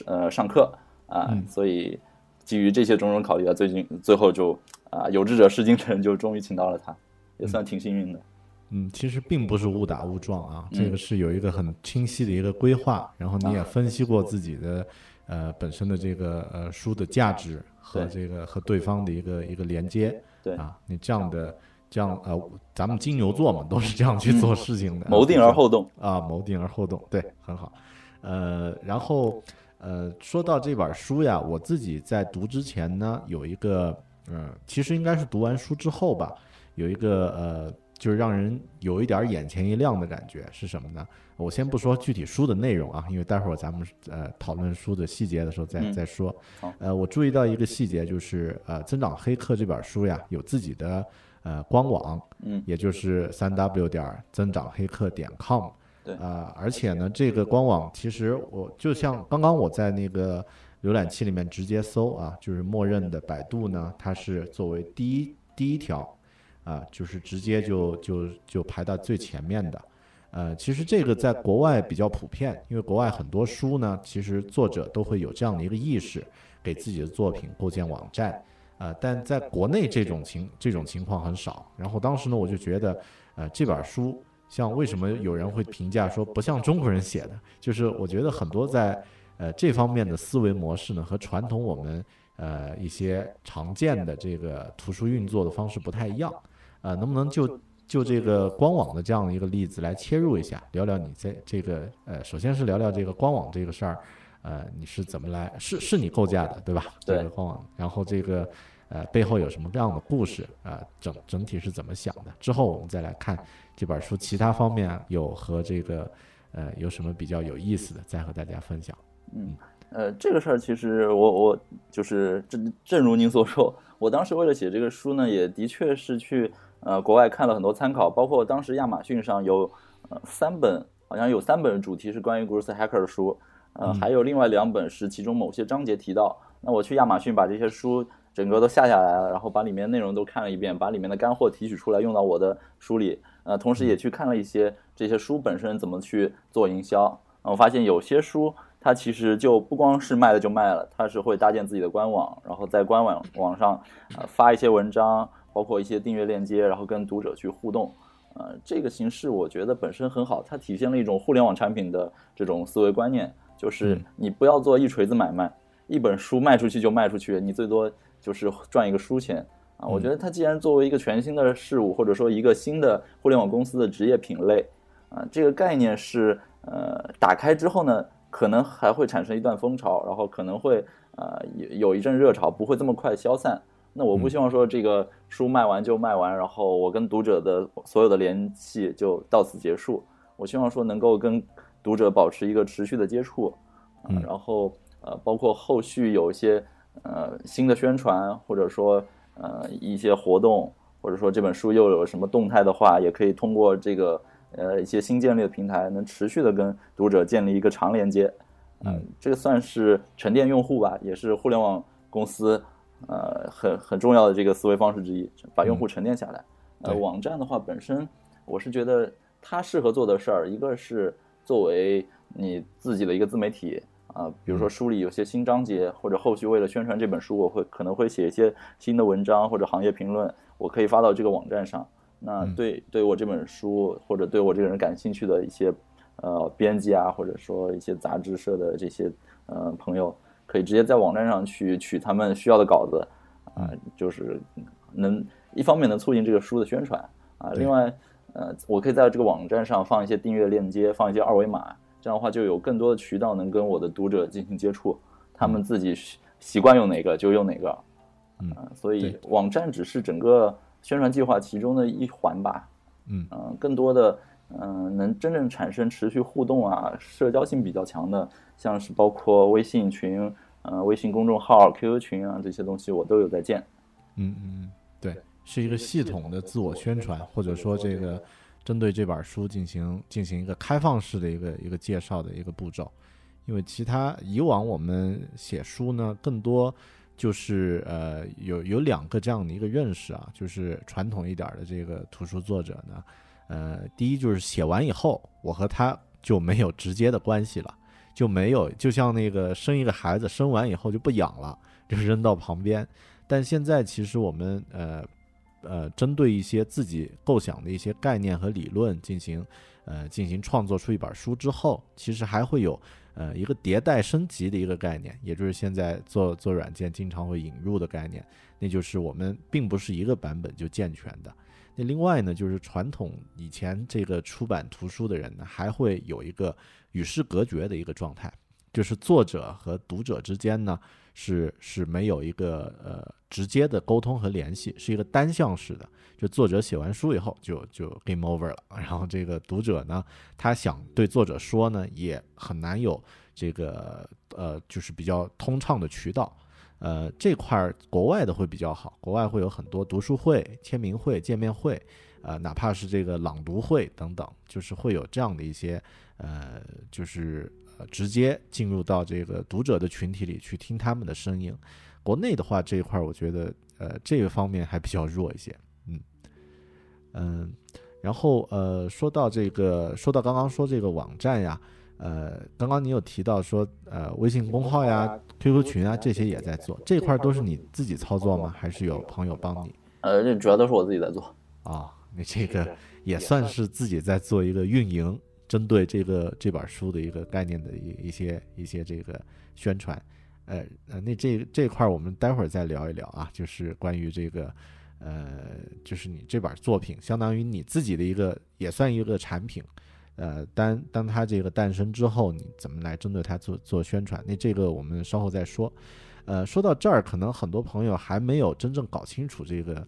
呃上课。啊，所以基于这些种种考虑啊，最近最后就啊，有志者事竟成，就终于请到了他，也算挺幸运的。嗯，其实并不是误打误撞啊，这个是有一个很清晰的一个规划，然后你也分析过自己的呃本身的这个呃书的价值和这个和对方的一个一个连接。对啊，你这样的这样呃，咱们金牛座嘛，都是这样去做事情的，谋定而后动啊，谋定而后动，对，很好。呃，然后。呃，说到这本书呀，我自己在读之前呢，有一个，嗯，其实应该是读完书之后吧，有一个呃，就是让人有一点眼前一亮的感觉是什么呢？我先不说具体书的内容啊，因为待会儿咱们呃讨论书的细节的时候再再说。呃，我注意到一个细节，就是呃，《增长黑客》这本书呀，有自己的呃官网，嗯，也就是三 w 点增长黑客点 com。啊，而且呢，这个官网其实我就像刚刚我在那个浏览器里面直接搜啊，就是默认的百度呢，它是作为第一第一条，啊，就是直接就就就排到最前面的。呃，其实这个在国外比较普遍，因为国外很多书呢，其实作者都会有这样的一个意识，给自己的作品构建网站。呃，但在国内这种情这种情况很少。然后当时呢，我就觉得，呃，这本书。像为什么有人会评价说不像中国人写的？就是我觉得很多在呃这方面的思维模式呢，和传统我们呃一些常见的这个图书运作的方式不太一样。呃，能不能就就这个官网的这样的一个例子来切入一下，聊聊你在这个呃，首先是聊聊这个官网这个事儿，呃，你是怎么来？是是你构架的对吧？对。这个官网，然后这个呃背后有什么样的故事啊？整整体是怎么想的？之后我们再来看这本书其他方面有和这个呃有什么比较有意思的，再和大家分享。嗯，呃，这个事儿其实我我就是正正如您所说，我当时为了写这个书呢，也的确是去。呃，国外看了很多参考，包括当时亚马逊上有呃三本，好像有三本主题是关于 Growth Hacker 的书，呃，还有另外两本是其中某些章节提到。那我去亚马逊把这些书整个都下下来了，然后把里面内容都看了一遍，把里面的干货提取出来用到我的书里。呃，同时也去看了一些这些书本身怎么去做营销。我发现有些书它其实就不光是卖了就卖了，它是会搭建自己的官网，然后在官网网上呃发一些文章。包括一些订阅链接，然后跟读者去互动，呃，这个形式我觉得本身很好，它体现了一种互联网产品的这种思维观念，就是你不要做一锤子买卖，一本书卖出去就卖出去，你最多就是赚一个书钱啊。我觉得它既然作为一个全新的事物，或者说一个新的互联网公司的职业品类，啊，这个概念是呃打开之后呢，可能还会产生一段风潮，然后可能会呃有有一阵热潮，不会这么快消散。那我不希望说这个书卖完就卖完，然后我跟读者的所有的联系就到此结束。我希望说能够跟读者保持一个持续的接触，嗯，然后呃，包括后续有一些呃新的宣传，或者说呃一些活动，或者说这本书又有什么动态的话，也可以通过这个呃一些新建立的平台，能持续的跟读者建立一个长连接。嗯，这个算是沉淀用户吧，也是互联网公司。呃，很很重要的这个思维方式之一，把用户沉淀下来。呃，网站的话，本身我是觉得它适合做的事儿，一个是作为你自己的一个自媒体啊，比如说书里有些新章节，或者后续为了宣传这本书，我会可能会写一些新的文章或者行业评论，我可以发到这个网站上。那对对我这本书或者对我这个人感兴趣的一些呃编辑啊，或者说一些杂志社的这些呃朋友。可以直接在网站上去取他们需要的稿子，啊，就是能一方面能促进这个书的宣传啊，另外，呃，我可以在这个网站上放一些订阅链接，放一些二维码，这样的话就有更多的渠道能跟我的读者进行接触，他们自己习惯用哪个就用哪个，嗯，所以网站只是整个宣传计划其中的一环吧，嗯，更多的。嗯，能真正产生持续互动啊，社交性比较强的，像是包括微信群、呃，微信公众号、QQ 群啊这些东西，我都有在建。嗯嗯，对，是一个系统的自我宣传，或者说这个针对这本书进行进行一个开放式的一个一个介绍的一个步骤。因为其他以往我们写书呢，更多就是呃有有两个这样的一个认识啊，就是传统一点的这个图书作者呢。呃，第一就是写完以后，我和他就没有直接的关系了，就没有，就像那个生一个孩子，生完以后就不养了，就扔到旁边。但现在其实我们呃呃，针对一些自己构想的一些概念和理论进行呃进行创作出一本书之后，其实还会有呃一个迭代升级的一个概念，也就是现在做做软件经常会引入的概念，那就是我们并不是一个版本就健全的。那另外呢，就是传统以前这个出版图书的人呢，还会有一个与世隔绝的一个状态，就是作者和读者之间呢是是没有一个呃直接的沟通和联系，是一个单向式的。就作者写完书以后就就 game over 了，然后这个读者呢，他想对作者说呢，也很难有这个呃就是比较通畅的渠道。呃，这块儿国外的会比较好，国外会有很多读书会、签名会、见面会，呃，哪怕是这个朗读会等等，就是会有这样的一些，呃，就是呃直接进入到这个读者的群体里去听他们的声音。国内的话，这一块儿我觉得，呃，这个方面还比较弱一些，嗯嗯，然后呃，说到这个，说到刚刚说这个网站呀。呃，刚刚你有提到说，呃，微信公号呀、QQ 群啊，这些也在做，这块都是你自己操作吗？还是有朋友帮你？呃，这主要都是我自己在做。啊，你这个也算是自己在做一个运营，针对这个这本书的一个概念的一一些一些这个宣传。呃呃，那这这块儿我们待会儿再聊一聊啊，就是关于这个呃，就是你这本作品，相当于你自己的一个也算一个产品。呃，当当它这个诞生之后，你怎么来针对它做做宣传？那这个我们稍后再说。呃，说到这儿，可能很多朋友还没有真正搞清楚这个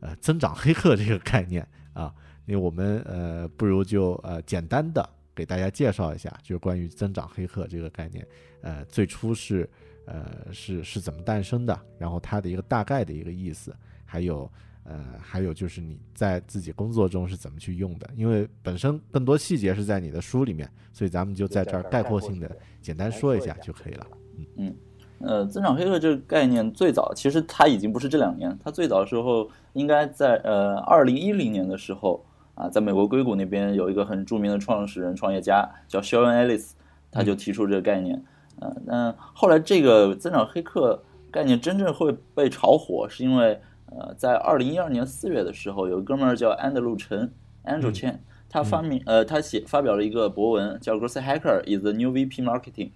呃增长黑客这个概念啊。那我们呃，不如就呃简单的给大家介绍一下，就是关于增长黑客这个概念。呃，最初是呃是是怎么诞生的？然后它的一个大概的一个意思，还有。呃，还有就是你在自己工作中是怎么去用的？因为本身更多细节是在你的书里面，所以咱们就在这儿概括性的简单说一下就可以了。嗯嗯，呃，增长黑客这个概念最早其实它已经不是这两年，它最早的时候应该在呃二零一零年的时候啊，在美国硅谷那边有一个很著名的创始人创业家叫肖恩·爱丽丝，他就提出这个概念。呃，那后来这个增长黑客概念真正会被炒火，是因为。呃，在二零一二年四月的时候，有个哥们儿叫安德鲁陈 （Andrew Chen），他发明呃，他写发表了一个博文，叫《Growth Hacker is the New VP Marketing》。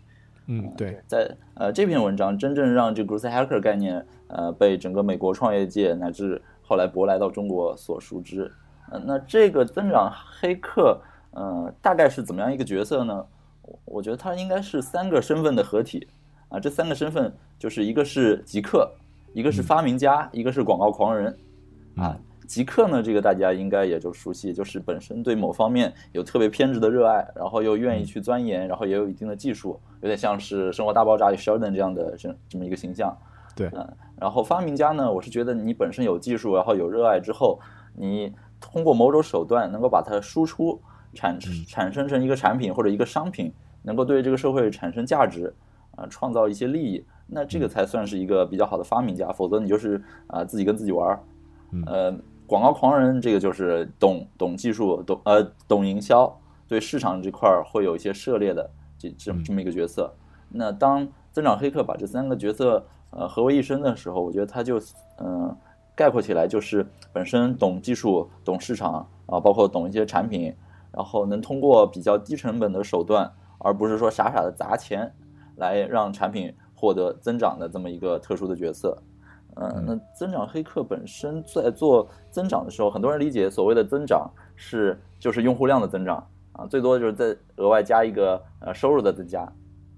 嗯，对，在呃这篇文章真正让这 Growth Hacker 概念呃被整个美国创业界乃至后来博来到中国所熟知。呃，那这个增长黑客呃大概是怎么样一个角色呢？我我觉得他应该是三个身份的合体啊，这三个身份就是一个是极客。一个是发明家，一个是广告狂人，啊，极客呢，这个大家应该也就熟悉，就是本身对某方面有特别偏执的热爱，然后又愿意去钻研，然后也有一定的技术，有点像是《生活大爆炸》里 Sheldon 这样的这这么一个形象。对，嗯，然后发明家呢，我是觉得你本身有技术，然后有热爱之后，你通过某种手段能够把它输出产产生成一个产品或者一个商品，能够对这个社会产生价值，啊，创造一些利益。那这个才算是一个比较好的发明家，否则你就是啊自己跟自己玩儿。呃，广告狂人这个就是懂懂技术，懂呃懂营销，对市场这块儿会有一些涉猎的这这这么一个角色。那当增长黑客把这三个角色呃合为一身的时候，我觉得他就嗯概括起来就是本身懂技术、懂市场啊，包括懂一些产品，然后能通过比较低成本的手段，而不是说傻傻的砸钱来让产品。获得增长的这么一个特殊的角色，嗯，那增长黑客本身在做增长的时候，很多人理解所谓的增长是就是用户量的增长啊，最多就是在额外加一个呃收入的增加，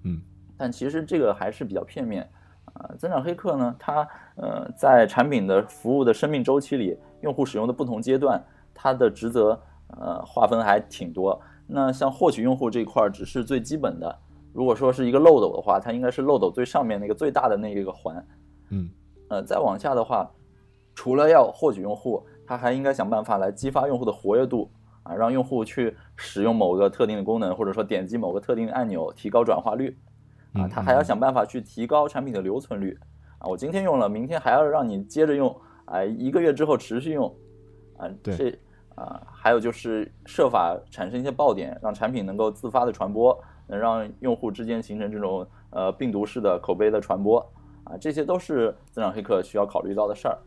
嗯，但其实这个还是比较片面啊。增长黑客呢，它呃在产品的服务的生命周期里，用户使用的不同阶段，它的职责呃划分还挺多。那像获取用户这一块，只是最基本的。如果说是一个漏斗的话，它应该是漏斗最上面那个最大的那一个环，嗯，呃，再往下的话，除了要获取用户，它还应该想办法来激发用户的活跃度啊，让用户去使用某个特定的功能，或者说点击某个特定的按钮，提高转化率啊，它还要想办法去提高产品的留存率啊，我今天用了，明天还要让你接着用，啊，一个月之后持续用啊，这啊，还有就是设法产生一些爆点，让产品能够自发的传播。能让用户之间形成这种呃病毒式的口碑的传播啊，这些都是增长黑客需要考虑到的事儿。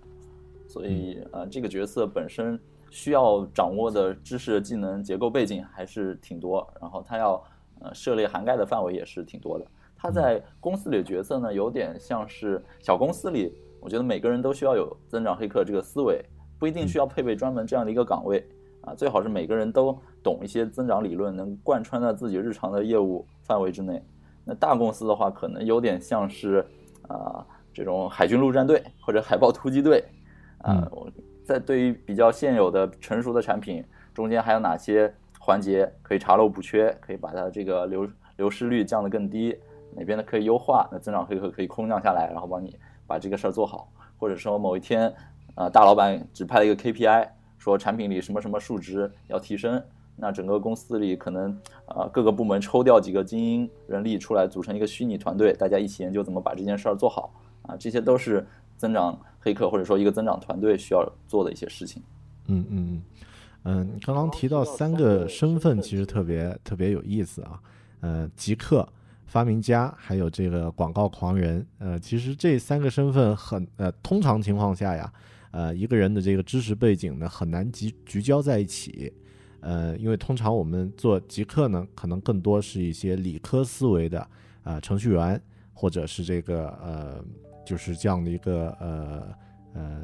所以呃，这个角色本身需要掌握的知识、技能、结构背景还是挺多，然后他要呃涉猎涵盖的范围也是挺多的。他在公司里的角色呢，有点像是小公司里，我觉得每个人都需要有增长黑客这个思维，不一定需要配备专门这样的一个岗位。啊，最好是每个人都懂一些增长理论，能贯穿在自己日常的业务范围之内。那大公司的话，可能有点像是啊这种海军陆战队或者海豹突击队啊。我在对于比较现有的成熟的产品中间，还有哪些环节可以查漏补缺，可以把它这个流流失率降得更低？哪边的可以优化？那增长黑客可以空降下来，然后帮你把这个事儿做好。或者说某一天，啊大老板指派了一个 KPI。说产品里什么什么数值要提升，那整个公司里可能啊各个部门抽调几个精英人力出来，组成一个虚拟团队，大家一起研究怎么把这件事儿做好啊，这些都是增长黑客或者说一个增长团队需要做的一些事情。嗯嗯嗯嗯，刚刚提到三个身份，其实特别特别有意思啊。呃，极客、发明家，还有这个广告狂人。呃，其实这三个身份很呃，通常情况下呀。呃，一个人的这个知识背景呢很难集聚焦在一起，呃，因为通常我们做极客呢，可能更多是一些理科思维的啊程序员，或者是这个呃，就是这样的一个呃呃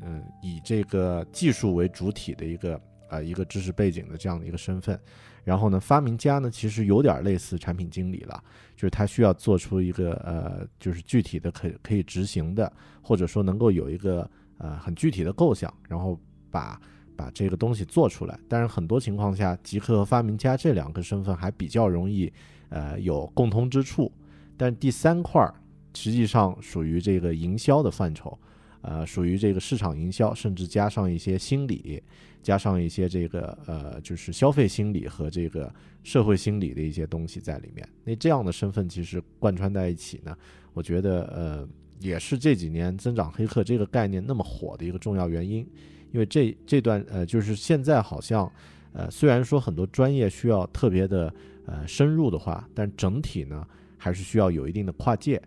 嗯以这个技术为主体的一个啊一个知识背景的这样的一个身份。然后呢，发明家呢，其实有点类似产品经理了，就是他需要做出一个呃，就是具体的可可以执行的，或者说能够有一个呃很具体的构想，然后把把这个东西做出来。但是很多情况下，极客和发明家这两个身份还比较容易呃有共通之处。但第三块儿实际上属于这个营销的范畴，呃，属于这个市场营销，甚至加上一些心理。加上一些这个呃，就是消费心理和这个社会心理的一些东西在里面。那这样的身份其实贯穿在一起呢，我觉得呃，也是这几年增长黑客这个概念那么火的一个重要原因。因为这这段呃，就是现在好像呃，虽然说很多专业需要特别的呃深入的话，但整体呢还是需要有一定的跨界。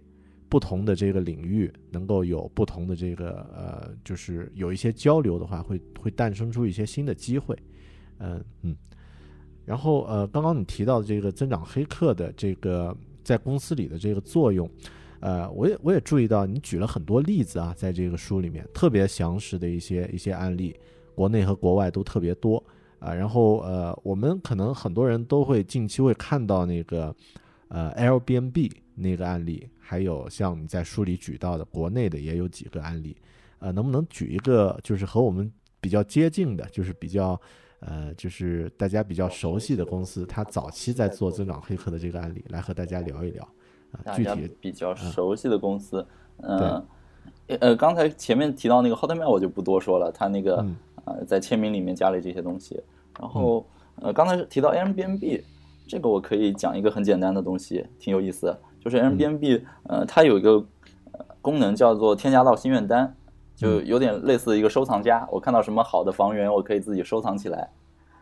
不同的这个领域能够有不同的这个呃，就是有一些交流的话，会会诞生出一些新的机会，嗯嗯。然后呃，刚刚你提到的这个增长黑客的这个在公司里的这个作用，呃，我也我也注意到你举了很多例子啊，在这个书里面特别详实的一些一些案例，国内和国外都特别多啊。然后呃，我们可能很多人都会近期会看到那个呃 Airbnb 那个案例。还有像你在书里举到的，国内的也有几个案例，呃，能不能举一个就是和我们比较接近的，就是比较呃，就是大家比较熟悉的公司，它早期在做增长黑客的这个案例，来和大家聊一聊啊？具体比较熟悉的公司，嗯，呃，刚才前面提到那个 Hotmail 我就不多说了，它那个呃在签名里面加了这些东西，然后呃刚才提到 Airbnb，这个我可以讲一个很简单的东西，挺有意思。就是 Airbnb，呃，它有一个功能叫做添加到心愿单，就有点类似一个收藏夹。我看到什么好的房源，我可以自己收藏起来。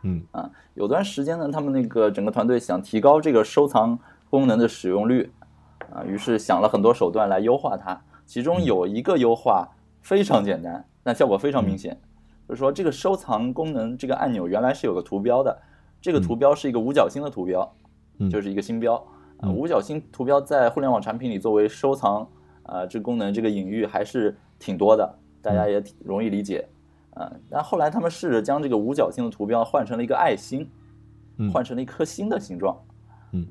嗯啊，有段时间呢，他们那个整个团队想提高这个收藏功能的使用率，啊，于是想了很多手段来优化它。其中有一个优化非常简单，但效果非常明显，就是说这个收藏功能这个按钮原来是有个图标的，这个图标是一个五角星的图标，就是一个星标。啊，五角星图标在互联网产品里作为收藏，啊，这功能这个隐喻还是挺多的，大家也挺容易理解，啊，但后来他们试着将这个五角星的图标换成了一个爱心，换成了一颗星的形状，嗯，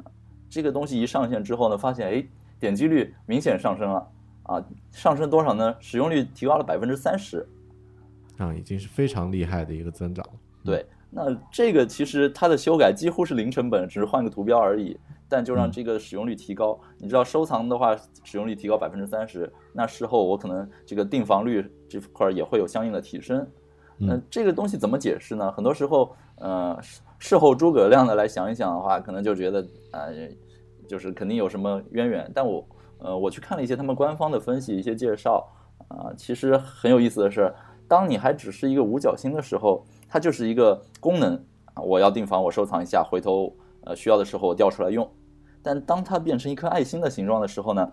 这个东西一上线之后呢，发现哎，点击率明显上升了，啊，上升多少呢？使用率提高了百分之三十，啊，已经是非常厉害的一个增长。对，那这个其实它的修改几乎是零成本，只是换个图标而已。但就让这个使用率提高，你知道收藏的话，使用率提高百分之三十，那事后我可能这个订房率这块也会有相应的提升。那这个东西怎么解释呢？很多时候，呃，事后诸葛亮的来想一想的话，可能就觉得啊，就是肯定有什么渊源。但我呃，我去看了一些他们官方的分析，一些介绍啊，其实很有意思的是，当你还只是一个五角星的时候，它就是一个功能啊，我要订房，我收藏一下，回头呃需要的时候我调出来用。但当它变成一颗爱心的形状的时候呢，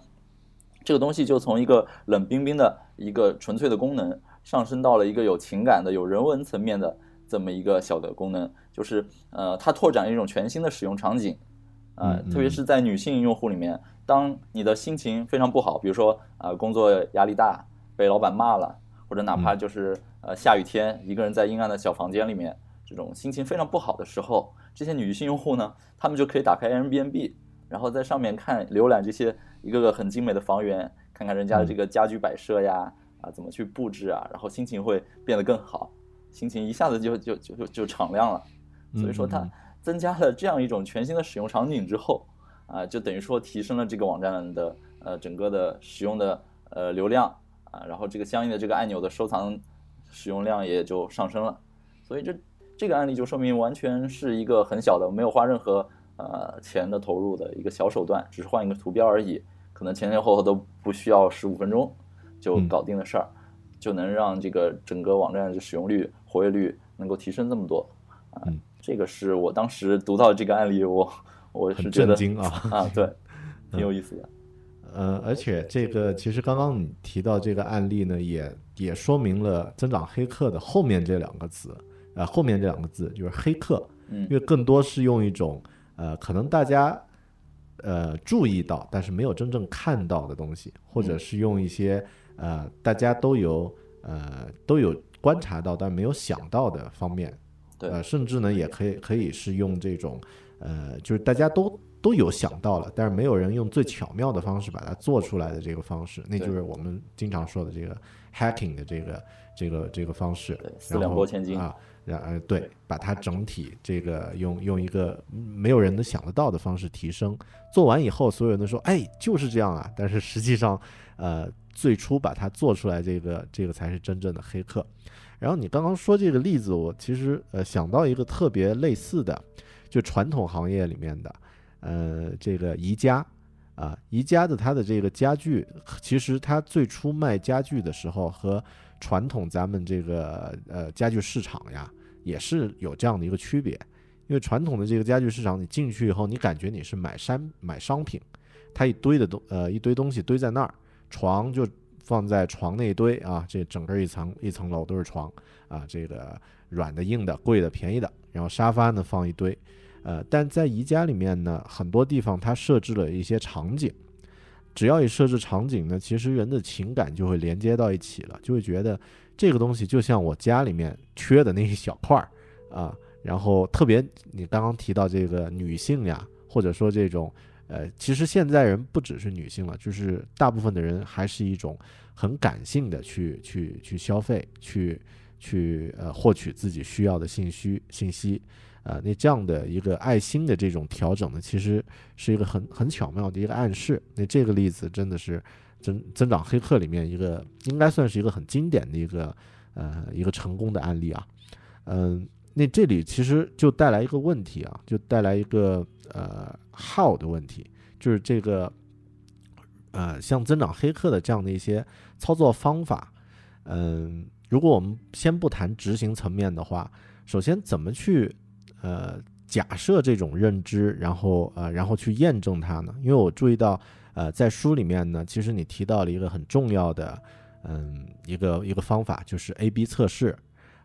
这个东西就从一个冷冰冰的一个纯粹的功能，上升到了一个有情感的、有人文层面的这么一个小的功能，就是呃，它拓展一种全新的使用场景，啊，特别是在女性用户里面，当你的心情非常不好，比如说啊，工作压力大，被老板骂了，或者哪怕就是呃下雨天，一个人在阴暗的小房间里面，这种心情非常不好的时候，这些女性用户呢，她们就可以打开 Airbnb。然后在上面看浏览这些一个个很精美的房源，看看人家的这个家居摆设呀，啊怎么去布置啊，然后心情会变得更好，心情一下子就就就就就敞亮了。所以说它增加了这样一种全新的使用场景之后，啊就等于说提升了这个网站的呃整个的使用的呃流量啊，然后这个相应的这个按钮的收藏使用量也就上升了。所以这这个案例就说明完全是一个很小的，没有花任何。呃，钱的投入的一个小手段，只是换一个图标而已，可能前前后后都不需要十五分钟就搞定的事儿，就能让这个整个网站的使用率、活跃率能够提升这么多啊！这个是我当时读到这个案例，我我是觉得啊 啊，对，挺有意思的。呃，而且这个其实刚刚你提到这个案例呢，也也说明了增长黑客的后面这两个词，呃，后面这两个字就是黑客，嗯因为更多是用一种呃，可能大家呃注意到但是没有真正看到的东西，或者是用一些呃大家都有呃都有观察到但没有想到的方面，对。呃，甚至呢也可以可以是用这种呃，就是大家都都有想到了，但是没有人用最巧妙的方式把它做出来的这个方式，那就是我们经常说的这个 hacking 的这个这个这个方式。四两拨千斤，啊，然而对，把它整体这个用用一个没有人能想得到的方式提升，做完以后，所有人都说，哎，就是这样啊。但是实际上，呃，最初把它做出来，这个这个才是真正的黑客。然后你刚刚说这个例子，我其实呃想到一个特别类似的，就传统行业里面的，呃，这个宜家。啊，宜家的它的这个家具，其实它最初卖家具的时候和传统咱们这个呃家具市场呀，也是有这样的一个区别。因为传统的这个家具市场，你进去以后，你感觉你是买商买商品，它一堆的东呃一堆东西堆在那儿，床就放在床那一堆啊，这整个一层一层楼都是床啊，这个软的、硬的、贵的、便宜的，然后沙发呢放一堆，呃，但在宜家里面呢，很多地方它设置了一些场景，只要一设置场景呢，其实人的情感就会连接到一起了，就会觉得这个东西就像我家里面缺的那一小块儿啊。然后特别你刚刚提到这个女性呀，或者说这种呃，其实现在人不只是女性了，就是大部分的人还是一种很感性的去去去消费，去去呃获取自己需要的信息信息。呃，那这样的一个爱心的这种调整呢，其实是一个很很巧妙的一个暗示。那这个例子真的是增增长黑客里面一个应该算是一个很经典的一个呃一个成功的案例啊。嗯，那这里其实就带来一个问题啊，就带来一个呃 how 的问题，就是这个呃像增长黑客的这样的一些操作方法，嗯，如果我们先不谈执行层面的话，首先怎么去呃，假设这种认知，然后呃，然后去验证它呢？因为我注意到，呃，在书里面呢，其实你提到了一个很重要的，嗯，一个一个方法，就是 A/B 测试。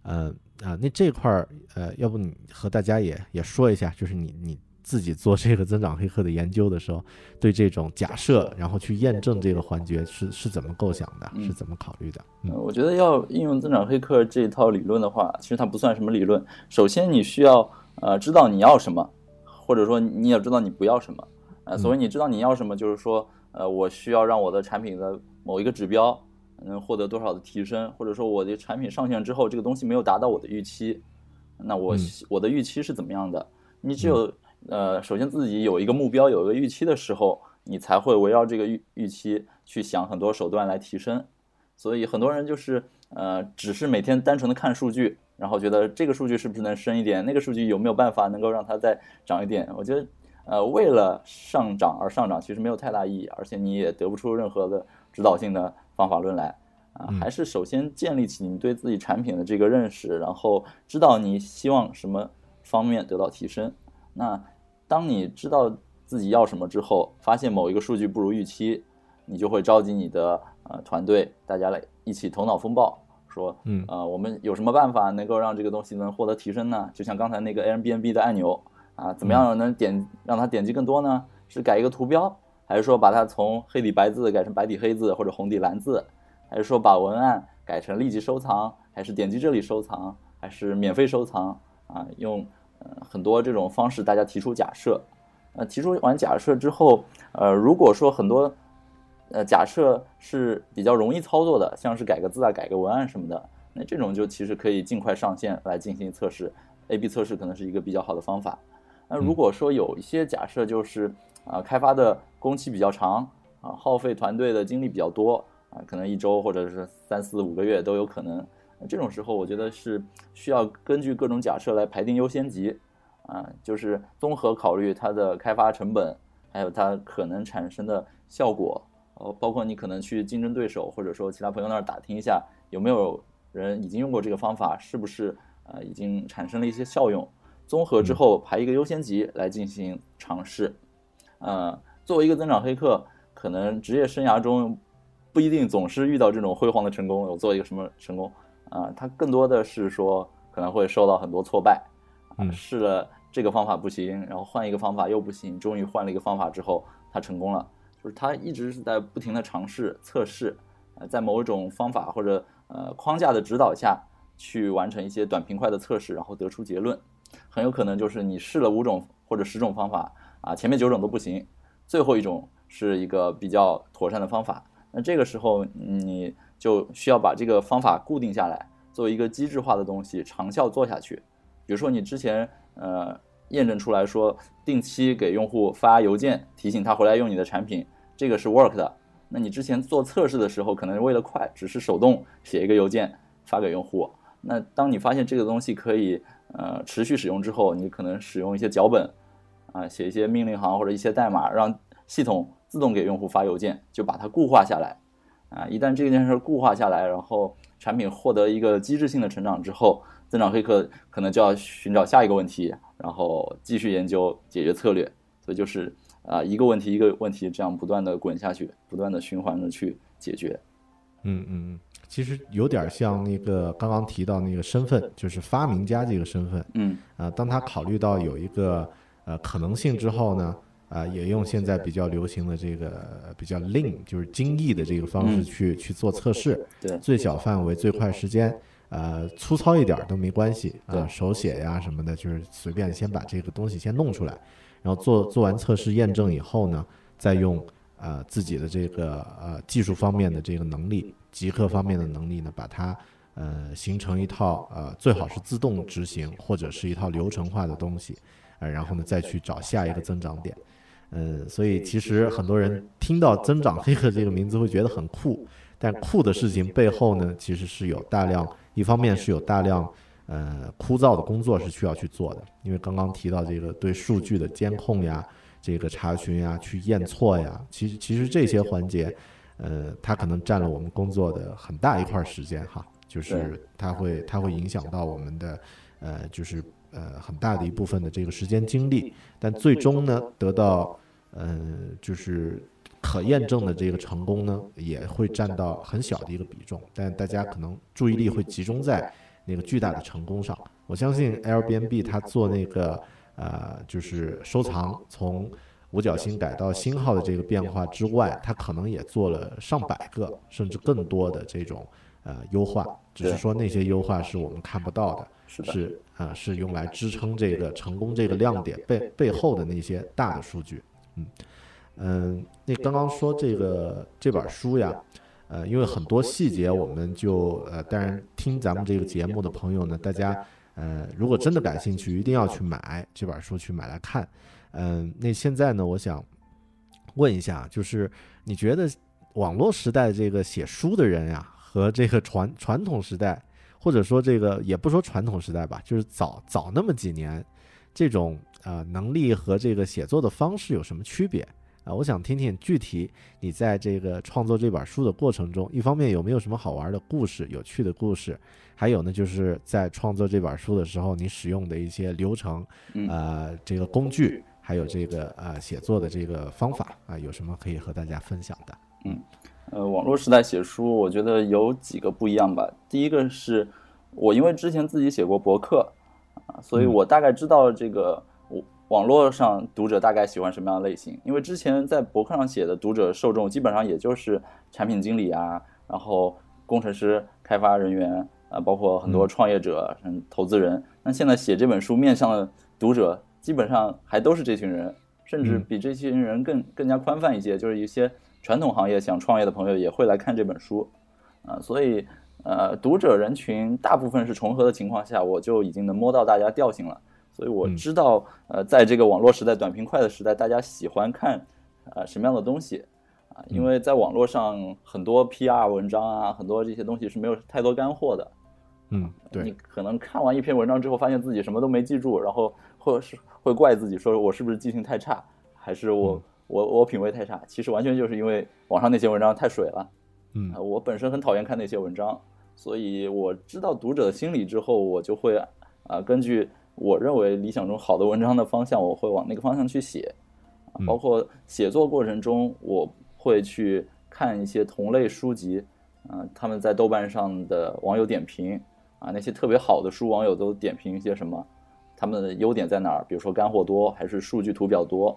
嗯啊，那这块儿，呃，要不你和大家也也说一下，就是你你自己做这个增长黑客的研究的时候，对这种假设，然后去验证这个环节是是怎么构想的，是怎么考虑的？嗯呃，我觉得要应用增长黑客这套理论的话，其实它不算什么理论。首先，你需要呃知道你要什么，或者说你也知道你不要什么。呃，所谓你知道你要什么，就是说，呃，我需要让我的产品的某一个指标能获得多少的提升，或者说我的产品上线之后，这个东西没有达到我的预期，那我、嗯我的预期是怎么样的？你只有呃，首先自己有一个目标，有一个预期的时候，你才会围绕这个预预期去想很多手段来提升。所以很多人就是呃，只是每天单纯的看数据，然后觉得这个数据是不是能升一点，那个数据有没有办法能够让它再涨一点？我觉得呃，为了上涨而上涨，其实没有太大意义，而且你也得不出任何的指导性的方法论来。啊，还是首先建立起你对自己产品的这个认识，然后知道你希望什么方面得到提升。那当你知道自己要什么之后，发现某一个数据不如预期，你就会召集你的呃团队，大家来一起头脑风暴，说，嗯呃，我们有什么办法能够让这个东西能获得提升呢？就像刚才那个 Airbnb 的按钮啊，怎么样能点让它点击更多呢？是改一个图标，还是说把它从黑底白字改成白底黑字或者红底蓝字？还是说把文案改成立即收藏，还是点击这里收藏，还是免费收藏啊？用呃很多这种方式，大家提出假设。呃，提出完假设之后，呃，如果说很多呃假设是比较容易操作的，像是改个字啊、改个文案什么的，那这种就其实可以尽快上线来进行测试。A/B 测试可能是一个比较好的方法。那如果说有一些假设就是啊、开发的工期比较长啊，耗费团队的精力比较多。啊，可能一周或者是三四五个月都有可能。这种时候，我觉得是需要根据各种假设来排定优先级，啊，就是综合考虑它的开发成本，还有它可能产生的效果，呃，包括你可能去竞争对手或者说其他朋友那儿打听一下，有没有人已经用过这个方法，是不是呃已经产生了一些效用，综合之后排一个优先级来进行尝试。呃，作为一个增长黑客。可能职业生涯中不一定总是遇到这种辉煌的成功，我做一个什么成功啊，他更多的是说可能会受到很多挫败，啊，试了这个方法不行，然后换一个方法又不行，终于换了一个方法之后，他成功了，就是他一直是在不停的尝试测试，呃，在某种方法或者呃框架的指导下去完成一些短平快的测试，然后得出结论，很有可能就是你试了五种或者十种方法啊，前面九种都不行，最后一种。是一个比较妥善的方法，那这个时候你就需要把这个方法固定下来，作为一个机制化的东西，长效做下去。比如说你之前呃验证出来说，定期给用户发邮件提醒他回来用你的产品，这个是 work 的。那你之前做测试的时候，可能为了快，只是手动写一个邮件发给用户。那当你发现这个东西可以呃持续使用之后，你可能使用一些脚本啊，写一些命令行或者一些代码，让系统。自动给用户发邮件，就把它固化下来，啊，一旦这件事固化下来，然后产品获得一个机制性的成长之后，增长黑客可能就要寻找下一个问题，然后继续研究解决策略，所以就是啊，一个问题一个问题这样不断的滚下去，不断的循环的去解决。嗯嗯嗯，其实有点像那个刚刚提到那个身份，就是发明家这个身份。嗯，啊，当他考虑到有一个呃可能性之后呢？啊，也用现在比较流行的这个比较 lean，就是精益的这个方式去去做测试，对，最小范围、最快时间，呃，粗糙一点都没关系啊，手写呀什么的，就是随便先把这个东西先弄出来，然后做做完测试验证以后呢，再用呃自己的这个呃技术方面的这个能力、极客方面的能力呢，把它呃形成一套呃最好是自动执行或者是一套流程化的东西，呃，然后呢再去找下一个增长点。嗯，所以其实很多人听到“增长黑客”这个名字会觉得很酷，但酷的事情背后呢，其实是有大量，一方面是有大量呃枯燥的工作是需要去做的，因为刚刚提到这个对数据的监控呀，这个查询呀，去验错呀，其实其实这些环节，呃，它可能占了我们工作的很大一块时间哈，就是它会它会影响到我们的呃就是呃很大的一部分的这个时间精力，但最终呢得到。嗯，就是可验证的这个成功呢，也会占到很小的一个比重，但大家可能注意力会集中在那个巨大的成功上。我相信 Airbnb 它做那个呃，就是收藏从五角星改到星号的这个变化之外，它可能也做了上百个甚至更多的这种呃优化，只是说那些优化是我们看不到的，是啊，是用来支撑这个成功这个亮点背背后的那些大的数据。嗯嗯，那刚刚说这个这本书呀，呃，因为很多细节，我们就呃，当然听咱们这个节目的朋友呢，大家呃，如果真的感兴趣，一定要去买这本书去买来看。嗯，那现在呢，我想问一下，就是你觉得网络时代这个写书的人呀，和这个传传统时代，或者说这个也不说传统时代吧，就是早早那么几年这种。呃，能力和这个写作的方式有什么区别啊？我想听听具体你在这个创作这本书的过程中，一方面有没有什么好玩的故事、有趣的故事，还有呢，就是在创作这本书的时候，你使用的一些流程，呃，这个工具，还有这个呃写作的这个方法啊，有什么可以和大家分享的？嗯，呃，网络时代写书，我觉得有几个不一样吧。第一个是我因为之前自己写过博客啊，所以我大概知道这个。网络上读者大概喜欢什么样的类型？因为之前在博客上写的读者受众基本上也就是产品经理啊，然后工程师、开发人员啊，包括很多创业者、嗯，投资人。那现在写这本书面向的读者基本上还都是这群人，甚至比这群人更更加宽泛一些，就是一些传统行业想创业的朋友也会来看这本书啊。所以呃，读者人群大部分是重合的情况下，我就已经能摸到大家调性了。所以我知道，呃，在这个网络时代、短平快的时代，大家喜欢看，呃，什么样的东西，啊，因为在网络上很多 PR 文章啊，很多这些东西是没有太多干货的，嗯，对，你可能看完一篇文章之后，发现自己什么都没记住，然后或者是会怪自己，说我是不是记性太差，还是我我我品味太差？其实完全就是因为网上那些文章太水了，嗯，我本身很讨厌看那些文章，所以我知道读者的心理之后，我就会啊，根据。我认为理想中好的文章的方向，我会往那个方向去写，包括写作过程中，我会去看一些同类书籍，啊，他们在豆瓣上的网友点评，啊，那些特别好的书，网友都点评一些什么，他们的优点在哪儿？比如说干货多，还是数据图表多？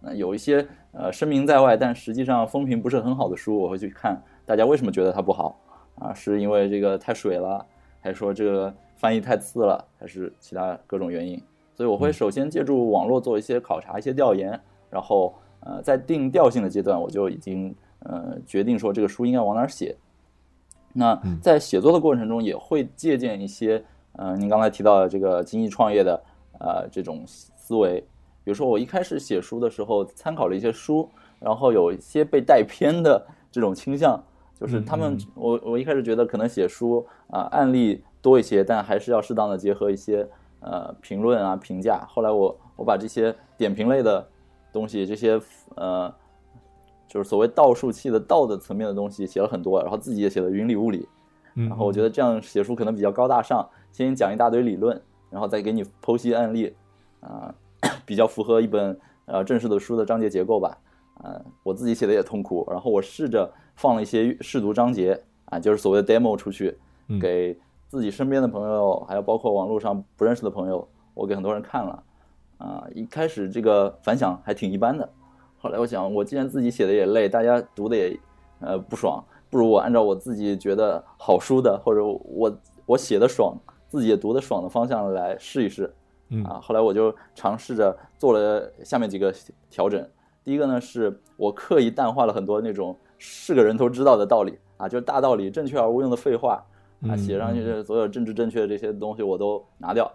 那有一些呃声名在外，但实际上风评不是很好的书，我会去看大家为什么觉得它不好啊？是因为这个太水了，还是说这个翻译太次了，还是其他各种原因？所以我会首先借助网络做一些考察、一些调研，然后呃在定调性的阶段，我就已经呃决定说这个书应该往哪儿写。那在写作的过程中，也会借鉴一些呃您刚才提到的这个精益创业的呃这种思维，比如说我一开始写书的时候参考了一些书，然后有一些被带偏的这种倾向，就是他们我我一开始觉得可能写书啊案例多一些，但还是要适当的结合一些。呃，评论啊，评价。后来我我把这些点评类的东西，这些呃，就是所谓道术器的道的层面的东西写了很多，然后自己也写的云里雾里。然后我觉得这样写书可能比较高大上，先讲一大堆理论，然后再给你剖析案例，啊，比较符合一本呃正式的书的章节结构吧。呃，我自己写的也痛苦，然后我试着放了一些试读章节啊，就是所谓的 demo 出去给。自己身边的朋友，还有包括网络上不认识的朋友，我给很多人看了，啊，一开始这个反响还挺一般的。后来我想，我既然自己写的也累，大家读的也呃不爽，不如我按照我自己觉得好书的，或者我我写的爽，自己也读的爽的方向来试一试。啊，后来我就尝试着做了下面几个调整。第一个呢，是我刻意淡化了很多那种是个人都知道的道理啊，就是大道理、正确而无用的废话。啊，写上去所有政治正确的这些东西我都拿掉，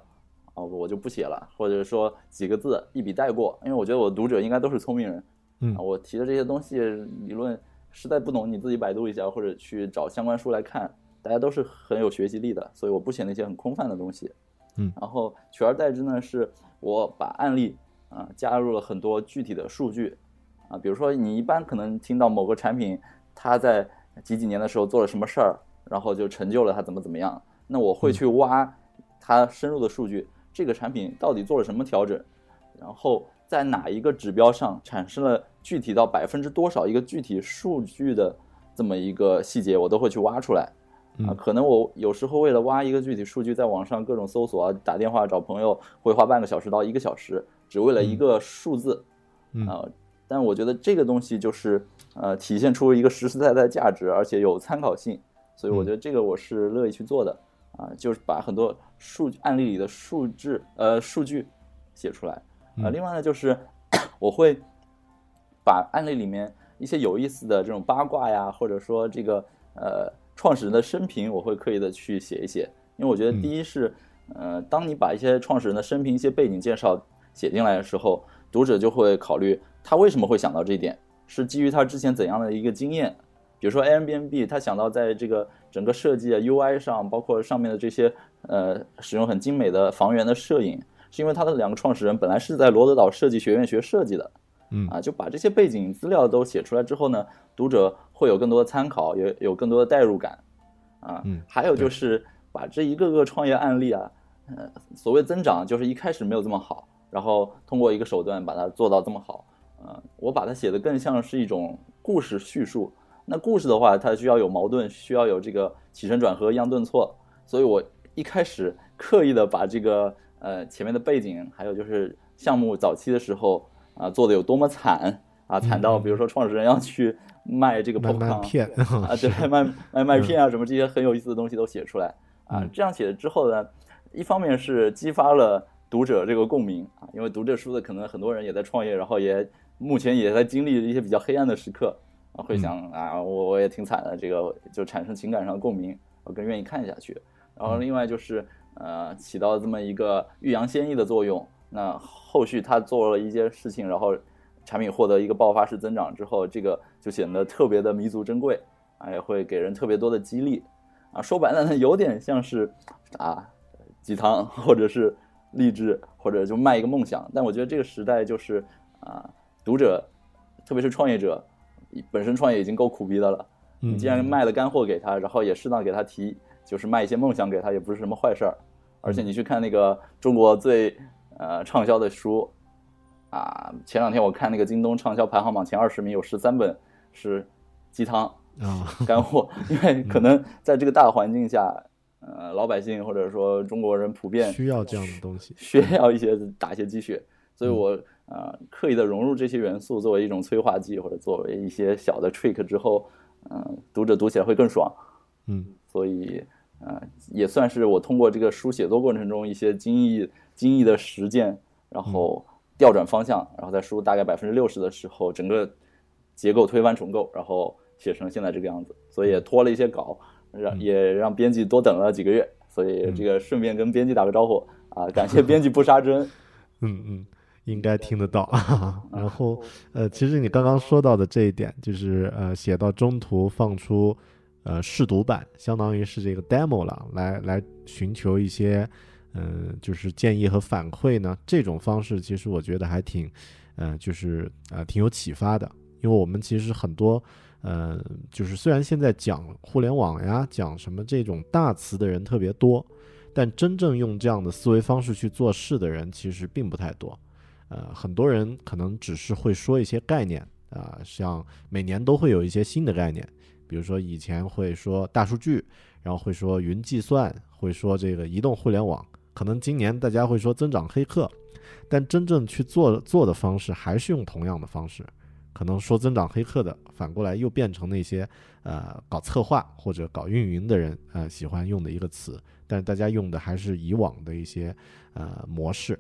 啊，我就不写了，或者说几个字一笔带过，因为我觉得我读者应该都是聪明人，嗯，我提的这些东西理论实在不懂，你自己百度一下或者去找相关书来看，大家都是很有学习力的，所以我不写那些很空泛的东西，嗯，然后取而代之呢，是我把案例啊加入了很多具体的数据，啊，比如说你一般可能听到某个产品它在几几年的时候做了什么事儿。然后就成就了它怎么怎么样？那我会去挖它深入的数据，这个产品到底做了什么调整？然后在哪一个指标上产生了具体到百分之多少一个具体数据的这么一个细节，我都会去挖出来。啊，可能我有时候为了挖一个具体数据，在网上各种搜索啊，打电话找朋友，会花半个小时到一个小时，只为了一个数字。啊，但我觉得这个东西就是呃，体现出一个实实在在的价值，而且有参考性。所以我觉得这个我是乐意去做的，啊，就是把很多数案例里的数字呃数据写出来，啊，另外呢就是 我会把案例里面一些有意思的这种八卦呀，或者说这个呃创始人的生平，我会刻意的去写一写，因为我觉得第一是呃当你把一些创始人的生平、一些背景介绍写进来的时候，读者就会考虑他为什么会想到这一点，是基于他之前怎样的一个经验。比如说 Airbnb，他想到在这个整个设计啊 UI 上，包括上面的这些呃使用很精美的房源的摄影，是因为他的两个创始人本来是在罗德岛设计学院学设计的，嗯啊，就把这些背景资料都写出来之后呢，读者会有更多的参考，也有更多的代入感，啊，嗯，还有就是把这一个个创业案例啊，呃，所谓增长就是一开始没有这么好，然后通过一个手段把它做到这么好，呃，我把它写的更像是一种故事叙述。那故事的话，它需要有矛盾，需要有这个起承转合、抑扬顿挫，所以我一开始刻意的把这个呃前面的背景，还有就是项目早期的时候啊做的有多么惨啊，惨到比如说创始人要去卖这个麦片啊，对，卖。卖麦片啊什么这些很有意思的东西都写出来啊，这样写了之后呢，一方面是激发了读者这个共鸣啊，因为读这书的可能很多人也在创业，然后也目前也在经历一些比较黑暗的时刻。会想啊，我我也挺惨的，这个就产生情感上的共鸣，我更愿意看下去。然后另外就是呃，起到这么一个欲扬先抑的作用。那后续他做了一些事情，然后产品获得一个爆发式增长之后，这个就显得特别的弥足珍贵，啊，也会给人特别多的激励。啊，说白了呢，有点像是啊鸡汤，或者是励志，或者就卖一个梦想。但我觉得这个时代就是啊，读者，特别是创业者。本身创业已经够苦逼的了，你既然卖了干货给他，然后也适当给他提，就是卖一些梦想给他，也不是什么坏事儿。而且你去看那个中国最呃畅销的书，啊，前两天我看那个京东畅销排行榜前二十名有十三本是鸡汤啊。干货，因为可能在这个大环境下，呃，老百姓或者说中国人普遍需要这样的东西，需要一些打一些鸡血，所以我呃刻意的融入这些元素作为一种催化剂或者作为一些小的 trick 之后，嗯、读者读起来会更爽。嗯所以呃，也算是我通过这个书写作过程中一些精益精益的实践，然后调转方向，然后在书大概百分之六十的时候，整个结构推翻重构，然后写成现在这个样子。所以也拖了一些稿，让也让编辑多等了几个月。所以这个顺便跟编辑打个招呼啊，感谢编辑不杀之恩。嗯嗯，应该听得到。然后呃，其实你刚刚说到的这一点，就是呃，写到中途放出呃试读版，相当于是这个 demo 了，来来寻求一些嗯、呃就是建议和反馈呢。这种方式其实我觉得还挺呃，就是呃挺有启发的，因为我们其实很多。呃，就是虽然现在讲互联网呀，讲什么这种大词的人特别多，但真正用这样的思维方式去做事的人其实并不太多。呃，很多人可能只是会说一些概念啊、像每年都会有一些新的概念，比如说以前会说大数据，然后会说云计算，会说这个移动互联网，可能今年大家会说增长黑客，但真正去做做的方式还是用同样的方式。可能说增长黑客的，反过来又变成那些呃搞策划或者搞运营的人呃喜欢用的一个词，但是大家用的还是以往的一些呃模式。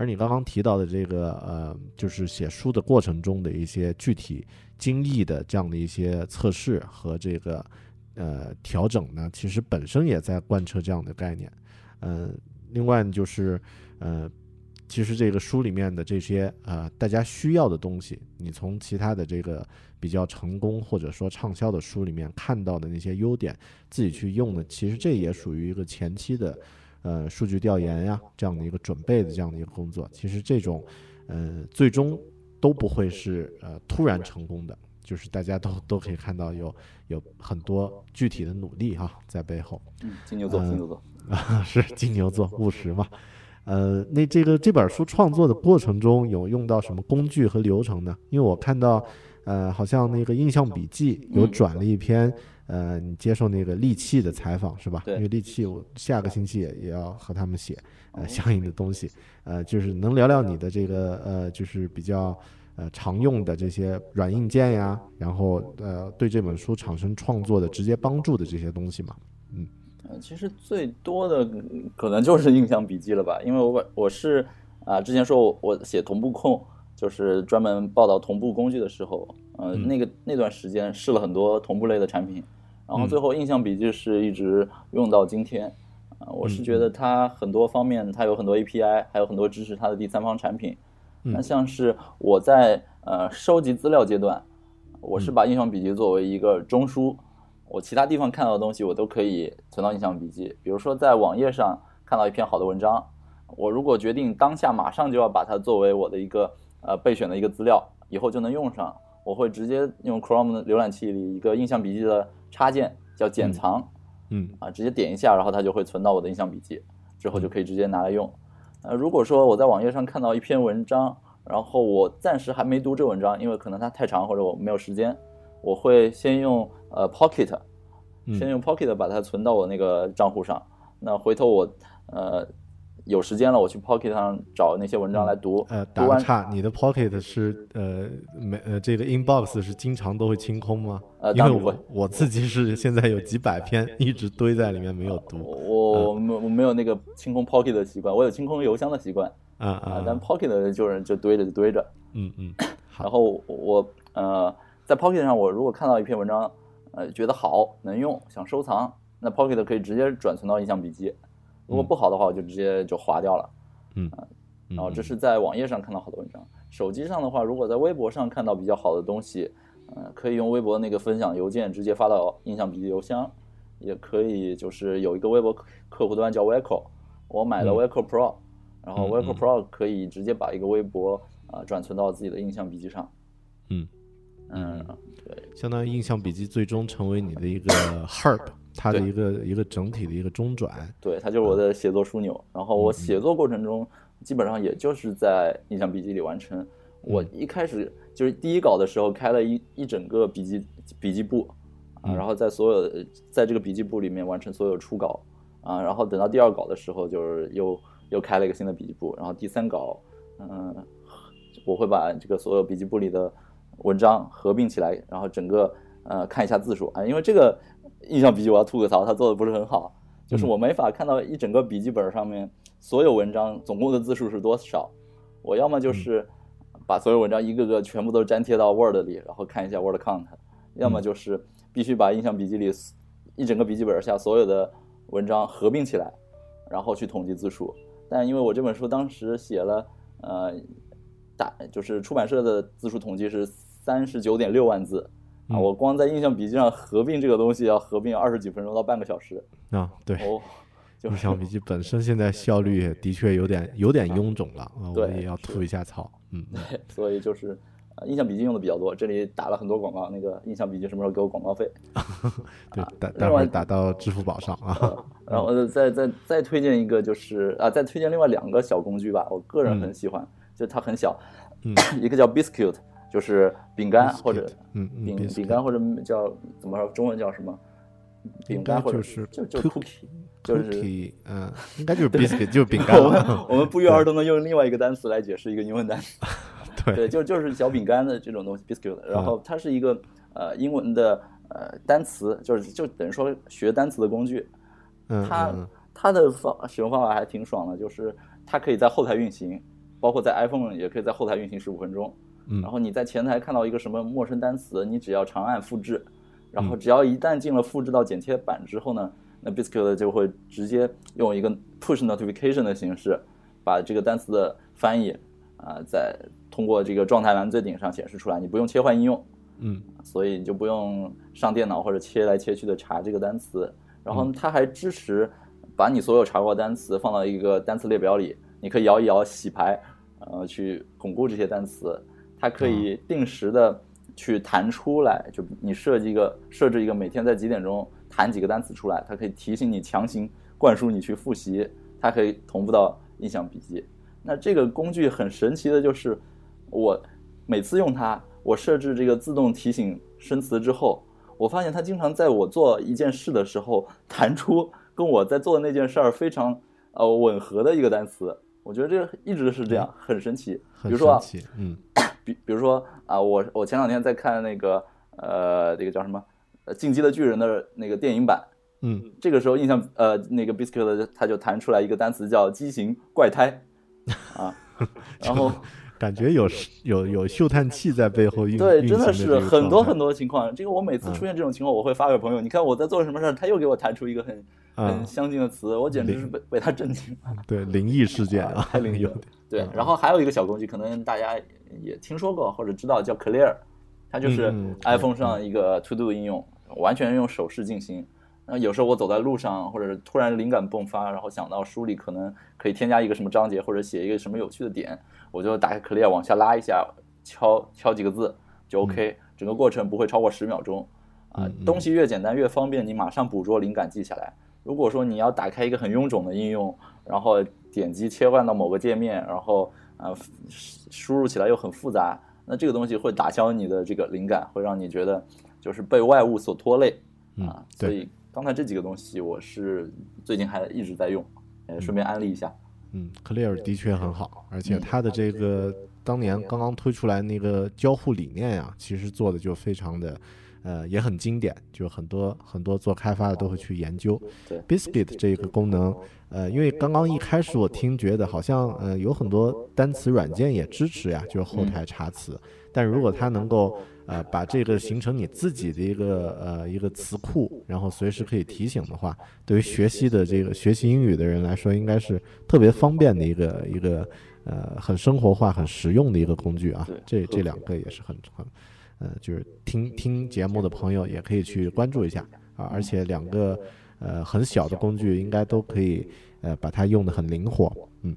而你刚刚提到的这个呃，就是写书的过程中的一些具体经历的这样的一些测试和这个呃调整呢，其实本身也在贯彻这样的概念。嗯、另外就是呃，其实这个书里面的这些呃大家需要的东西，你从其他的这个比较成功或者说畅销的书里面看到的那些优点，自己去用的，其实这也属于一个前期的呃数据调研呀这样的一个准备的这样的一个工作。其实这种呃最终都不会是呃突然成功的，就是大家都都可以看到有有很多具体的努力哈在背后。嗯，金牛座，嗯金牛座。啊，是金牛座务实嘛。呃，那这个这本书创作的过程中有用到什么工具和流程呢？因为我看到，呃，好像那个印象笔记有嗯转了一篇，呃，你接受那个利器的采访是吧？对。因为利器我下个星期也也要和他们写哦。呃相应的东西，呃，就是能聊聊你的这个呃，就是比较呃常用的这些软硬件呀，然后呃对这本书产生创作的直接帮助的这些东西嘛。呃，其实最多的嗯可能就是印象笔记了吧，因为我把我是啊、之前说我我写同步控，就是专门报道同步工具的时候，呃，嗯。那个那段时间试了很多同步类的产品，然后嗯最后印象笔记是一直用到今天。啊、我是觉得它很多方面，它有很多 API，还有很多支持它的第三方产品。嗯那像是我在呃收集资料阶段，我是把印象笔记作为一个中枢，我其他地方看到的东西我都可以存到印象笔记。比如说在网页上看到一篇好的文章，我如果决定当下马上就要把它作为我的一个呃备选的一个资料，以后就能用上，我会直接用 Chrome 浏览器里一个印象笔记的插件叫剪藏。嗯啊，直接点一下，然后它就会存到我的印象笔记，之后就可以直接拿来用。呃，如果说我在网页上看到一篇文章，然后我暂时还没读这文章，因为可能它太长或者我没有时间，我会先用呃 Pocket，嗯先用 Pocket 把它存到我那个账户上。那回头我呃有时间了，我去 Pocket 上找那些文章来读，呃，打个岔，你的 Pocket 是呃没呃这个 inbox 是经常都会清空吗？呃因为我我自己是现在有几百篇一直堆在里面没有读我我没我没有那个清空 Pocket 的习惯，我有清空邮箱的习惯啊啊啊，，但 Pocket 就是就堆着就堆着。嗯嗯好然后我呃在 Pocket 上，我如果看到一篇文章，呃觉得好能用，想收藏，那 Pocket 可以直接转存到印象笔记。如果不好的话，我就直接就划掉了。嗯然后这是在网页上看到好的文章，手机上的话，如果在微博上看到比较好的东西，嗯，可以用微博那个分享邮件直接发到印象笔记邮箱，也可以就是有一个微博客客户端叫 Waco，我买了嗯。Waco Pro，、然后嗯 Waco 嗯。Pro 可以直接把一个微博啊、呃转存到自己的印象笔记上。嗯。嗯，对，相当于印象笔记最终成为你的一个 herb，它的一个一个整体的一个中转。对，它就是我的写作枢纽。然后嗯我写作过程中，基本上也就是在印象笔记里完成。我一开始就是第一稿的时候开了一一整个笔记笔记簿。啊，然后在所有在这个笔记簿里面完成所有初稿。啊，然后等到第二稿的时候，就是又又开了一个新的笔记簿，然后第三稿，嗯，我会把这个所有笔记簿里的文章合并起来，然后整个呃看一下字数。啊，因为这个印象笔记我要吐个槽，他做的不是很好，就是我没法看到一整个笔记本上面所有文章总共的字数是多少，我要么就是把所有文章一个个全部都粘贴到 Word 里，然后看一下 Word count，要么就是必须把印象笔记里一整个笔记本下所有的文章合并起来，然后去统计字数。但因为我这本书当时写了，呃，大就是出版社的字数统计是三十九点六万字啊，我光在印象笔记上合并这个东西要合并二十几分钟到半个小时啊。对，哦，印象笔记本身现在效率的确有点有点臃肿了啊，我也要吐一下槽。嗯，对，所以就是印象笔记用的比较多，这里打了很多广告，那个印象笔记什么时候给我广告费？对，待待会儿打到支付宝上啊。然后再再再推荐一个，就是啊，再推荐另外两个小工具吧。我个人很喜欢，就它很小，一个叫 Biscuit，就是饼干或者嗯饼饼干或者叫怎么说中文叫什么？饼干或者是就就 cookie，就是嗯，应该就是 biscuit，就是饼干。我们我们不约而同的用另外一个单词来解释一个英文单词。对对，就就是小饼干的这种东西，biscuit。然后它是一个呃英文的呃单词，就是就等于说学单词的工具。它它的方使用方法还挺爽的，就是它可以在后台运行，包括在 iPhone 也可以在后台运行十五分钟。嗯。然后你在前台看到一个什么陌生单词，你只要长按复制，然后只要一旦进了复制到剪贴板之后呢，那 biscuit 就会直接用一个 push notification 的形式，把这个单词的翻译啊在通过这个状态栏最顶上显示出来，你不用切换应用。嗯。所以你就不用上电脑或者切来切去的查这个单词。然后它还支持把你所有查过单词放到一个单词列表里，你可以摇一摇洗牌，呃，去巩固这些单词。它可以定时的去弹出来，就你设计一个设置一个每天在几点钟弹几个单词出来，它可以提醒你强行灌输你去复习。它可以同步到印象笔记。那这个工具很神奇的就是，我每次用它，我设置这个自动提醒生词之后。我发现它经常在我做一件事的时候 弹出跟我在做的那件事儿非常呃吻合的一个单词，我觉得这个一直是这样，很神奇。比如说，嗯，比比如说啊，我我前两天在看那个呃这个叫什么《进击的巨人》的那个电影版，嗯，这个时候印象呃那个 Biscuit 它就弹出来一个单词叫畸形怪胎 啊，然后。感觉有有有嗅探器在背后运对，真的是很多很多情况。这个我每次出现这种情况，我会发给朋友。你看我在做什么事儿，他又给我弹出一个很很相近的词，我简直是被被他震惊了。对，灵异事件啊，太灵异了。对，然后还有一个小工具，可能大家也听说过或者知道，叫 Clear，它就是 iPhone 上一个 To Do 应用，完全用手势进行。那有时候我走在路上，或者是突然灵感迸发，然后想到书里可能可以添加一个什么章节，或者写一个什么有趣的点。我就打开 Clear 往下拉一下，敲敲几个字就 OK，整个过程不会超过十秒钟。啊，东西越简单越方便，你马上捕捉灵感记下来。如果说你要打开一个很臃肿的应用，然后点击切换到某个界面，然后啊输入起来又很复杂，那这个东西会打消你的这个灵感，会让你觉得就是被外物所拖累啊。所以刚才这几个东西我是最近还一直在用，呃，顺便安利一下。嗯，Clear 的确很好，而且它的这个当年刚刚推出来那个交互理念呀，其实做的就非常的，呃，也很经典，就很多很多做开发的都会去研究。对，Biscuit 这个功能，呃，因为刚刚一开始我听觉得好像，呃，有很多单词软件也支持呀，就是后台查词，但如果它能够。呃，把这个形成你自己的一个呃一个词库，然后随时可以提醒的话，对于学习的这个学习英语的人来说，应该是特别方便的一个一个呃很生活化、很实用的一个工具啊。这这两个也是很很呃，就是听听节目的朋友也可以去关注一下啊。而且两个呃很小的工具，应该都可以呃把它用的很灵活，嗯。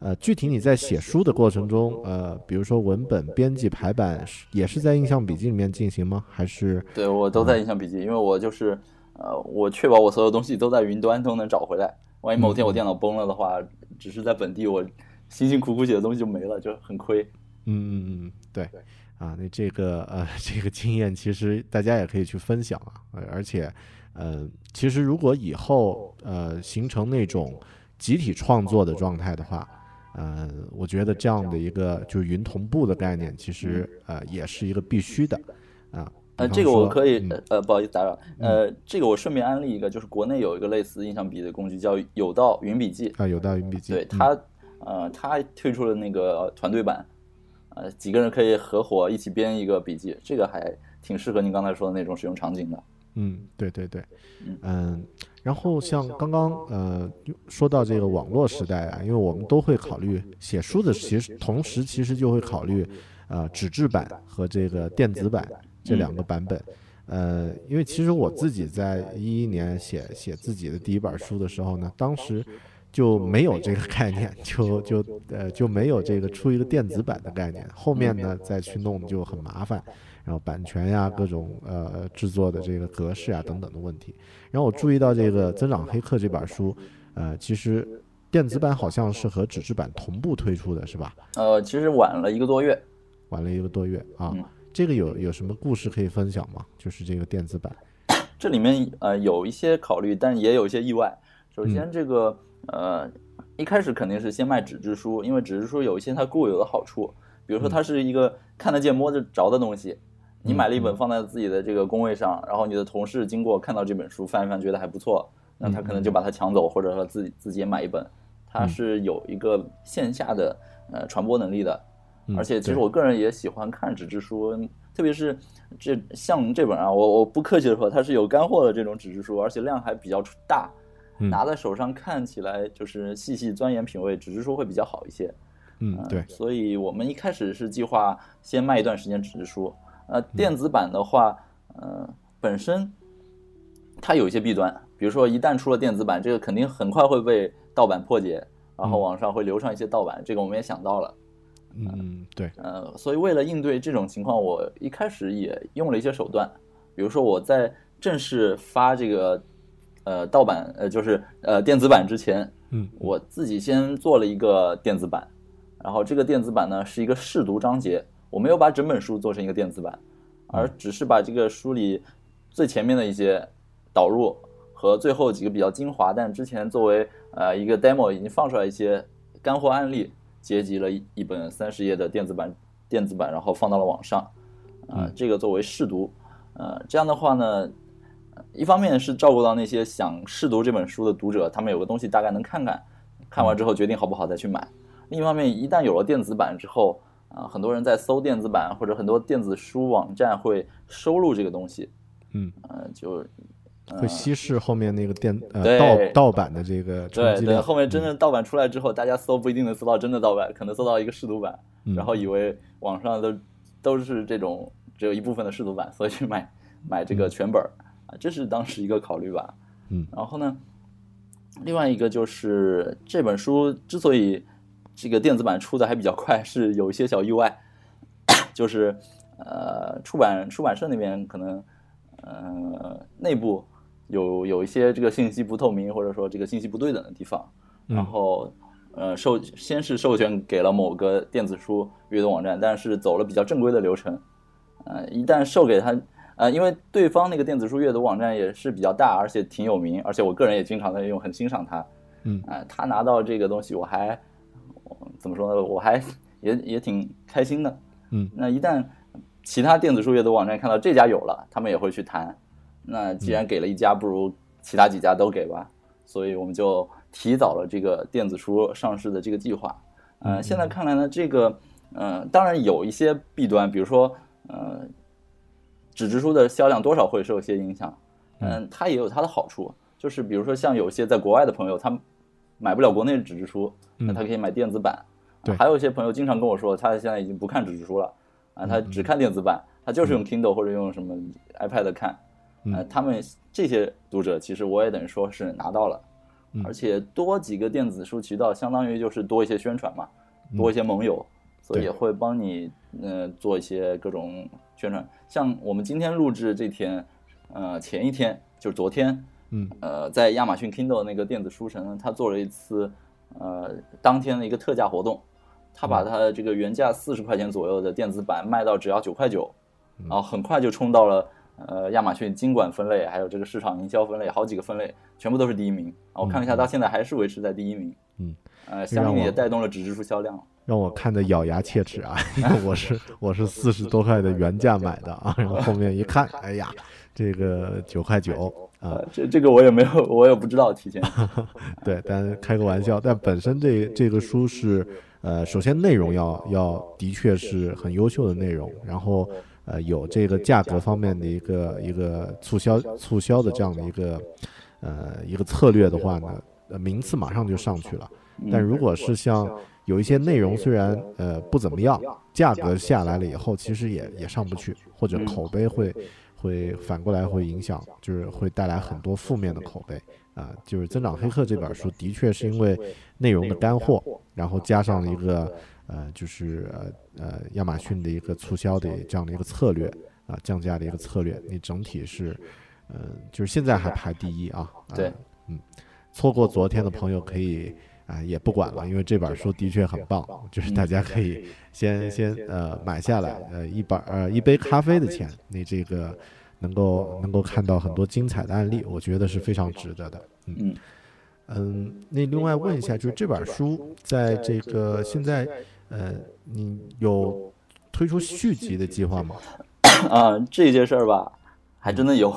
呃，具体你在写书的过程中，呃，比如说文本编辑排版，也是在印象笔记里面进行吗？还是？对我都在印象笔记，因为我就是，呃，我确保我所有东西都在云端都能找回来。万一某天我电脑崩了的话，只是在本地我辛辛苦苦写的东西就没了，就很亏。嗯嗯嗯，对，啊，那这个呃，这个经验其实大家也可以去分享啊，而且，呃，其实如果以后呃形成那种集体创作的状态的话，呃，我觉得这样的一个就是云同步的概念，其实呃也是一个必须的啊。呃，这个我可以呃，不好意思打扰，呃，这个我顺便安利一个，就是国内有一个类似印象笔的工具叫有道云笔记啊，有道云笔记，对它呃，它推出了那个团队版。呃，几个人可以合伙一起编一个笔记，这个还挺适合您刚才说的那种使用场景的。嗯，对对对，嗯，然后像刚刚呃说到这个网络时代啊，因为我们都会考虑写书的，其实同时其实就会考虑呃纸质版和这个电子版这两个版本。呃，因为其实我自己在一一年写写自己的第一本书的时候呢，当时。就没有这个概念，就就呃就没有这个出一个电子版的概念。后面呢再去弄就很麻烦，然后版权呀、各种呃制作的这个格式啊等等的问题。然后我注意到这个《增长黑客》这本书，呃，其实电子版好像是和纸质版同步推出的，是吧？呃，其实晚了一个多月，晚了一个多月啊。这个有有什么故事可以分享吗？就是这个电子版，这里面呃有一些考虑，但也有一些意外。首先这个。呃，一开始肯定是先卖纸质书，因为纸质书有一些它固有的好处，比如说它是一个看得见摸得着的东西。你买了一本放在自己的这个工位上，然后你的同事经过看到这本书翻一翻，觉得还不错，那他可能就把它抢走，或者说自己自己也买一本。它是有一个线下的呃传播能力的，而且其实我个人也喜欢看纸质书，特别是这像这本啊，我我不客气的说，它是有干货的这种纸质书，而且量还比较大。拿在手上看起来就是细细钻研品味，纸质书会比较好一些。嗯，对。所以我们一开始是计划先卖一段时间纸质书。呃，电子版的话，呃，本身它有一些弊端，比如说一旦出了电子版，这个肯定很快会被盗版破解，然后网上会流传一些盗版，这个我们也想到了。嗯，对。呃，所以为了应对这种情况，我一开始也用了一些手段，比如说我在正式发这个。呃，盗版呃就是呃电子版之前，嗯，我自己先做了一个电子版，然后这个电子版呢是一个试读章节，我没有把整本书做成一个电子版，而只是把这个书里最前面的一些导入和最后几个比较精华，但之前作为呃一个 demo 已经放出来一些干货案例，结集了一本三十页的电子版电子版，然后放到了网上，啊，这个作为试读，呃，这样的话呢。一方面是照顾到那些想试读这本书的读者，他们有个东西大概能看看，看完之后决定好不好再去买。另一方面，一旦有了电子版之后，啊，很多人在搜电子版或者很多电子书网站会收录这个东西，嗯，呃，就会稀释后面那个电呃盗盗版的这个对对，后面真正盗版出来之后，大家搜不一定能搜到真的盗版，可能搜到一个试读版，然后以为网上都都是这种只有一部分的试读版，所以去买买这个全本儿。啊，这是当时一个考虑吧，嗯，然后呢，另外一个就是这本书之所以这个电子版出的还比较快，是有一些小意外，就是呃，出版出版社那边可能呃内部有有一些这个信息不透明，或者说这个信息不对等的地方，然后呃授先是授权给了某个电子书阅读网站，但是走了比较正规的流程，呃，一旦授给他。呃，因为对方那个电子书阅读网站也是比较大，而且挺有名，而且我个人也经常在用，很欣赏他。嗯，啊，他拿到这个东西，我还怎么说呢？我还也也挺开心的。嗯，那一旦其他电子书阅读网站看到这家有了，他们也会去谈。那既然给了一家，不如其他几家都给吧。所以我们就提早了这个电子书上市的这个计划。呃，现在看来呢，这个呃，当然有一些弊端，比如说呃。纸质书的销量多少会受一些影响，嗯，它也有它的好处，就是比如说像有些在国外的朋友，他买不了国内的纸质书，那他可以买电子版。对，还有一些朋友经常跟我说，他现在已经不看纸质书了，啊，他只看电子版，他就是用 Kindle 或者用什么 iPad 看，呃，他们这些读者其实我也等于说是拿到了，而且多几个电子书渠道，相当于就是多一些宣传嘛，多一些盟友，所以也会帮你嗯做一些各种。宣传像我们今天录制这天，呃，前一天就是昨天，嗯，呃，在亚马逊 Kindle 那个电子书城，他做了一次，呃，当天的一个特价活动，他把他的这个原价四十块钱左右的电子版卖到只要九块九，然后很快就冲到了呃亚马逊经管分类，还有这个市场营销分类，好几个分类全部都是第一名。我看了一下，到现在还是维持在第一名。嗯，呃，相应也带动了纸质书销量。让我看的咬牙切齿啊！因为我是我是四十多块的原价买的啊，然后后面一看，哎呀，这个九块九啊，这这个我也没有，我也不知道提前。对，但开个玩笑，但本身这这个书是呃，首先内容要要的确是很优秀的内容，然后呃有这个价格方面的一个一个促销促销的这样的一个呃一个策略的话呢，呃名次马上就上去了。但如果是像有一些内容虽然呃不怎么样，价格下来了以后，其实也也上不去，或者口碑会会反过来会影响，就是会带来很多负面的口碑啊。就是《增长黑客》这本书的确是因为内容的干货，然后加上了一个呃就是呃呃亚马逊的一个促销的这样的一个策略啊，降价的一个策略，你整体是嗯就是现在还排第一啊。对，嗯，错过昨天的朋友可以。啊，也不管了，因为这本书的确很棒，就是大家可以先先呃买下来，呃一本呃一杯咖啡的钱，你这个能够能够看到很多精彩的案例，我觉得是非常值得的。嗯嗯，那另外问一下，就是这本书在这个现在呃，你有推出续集的计划吗？啊，这件事儿吧，还真的有，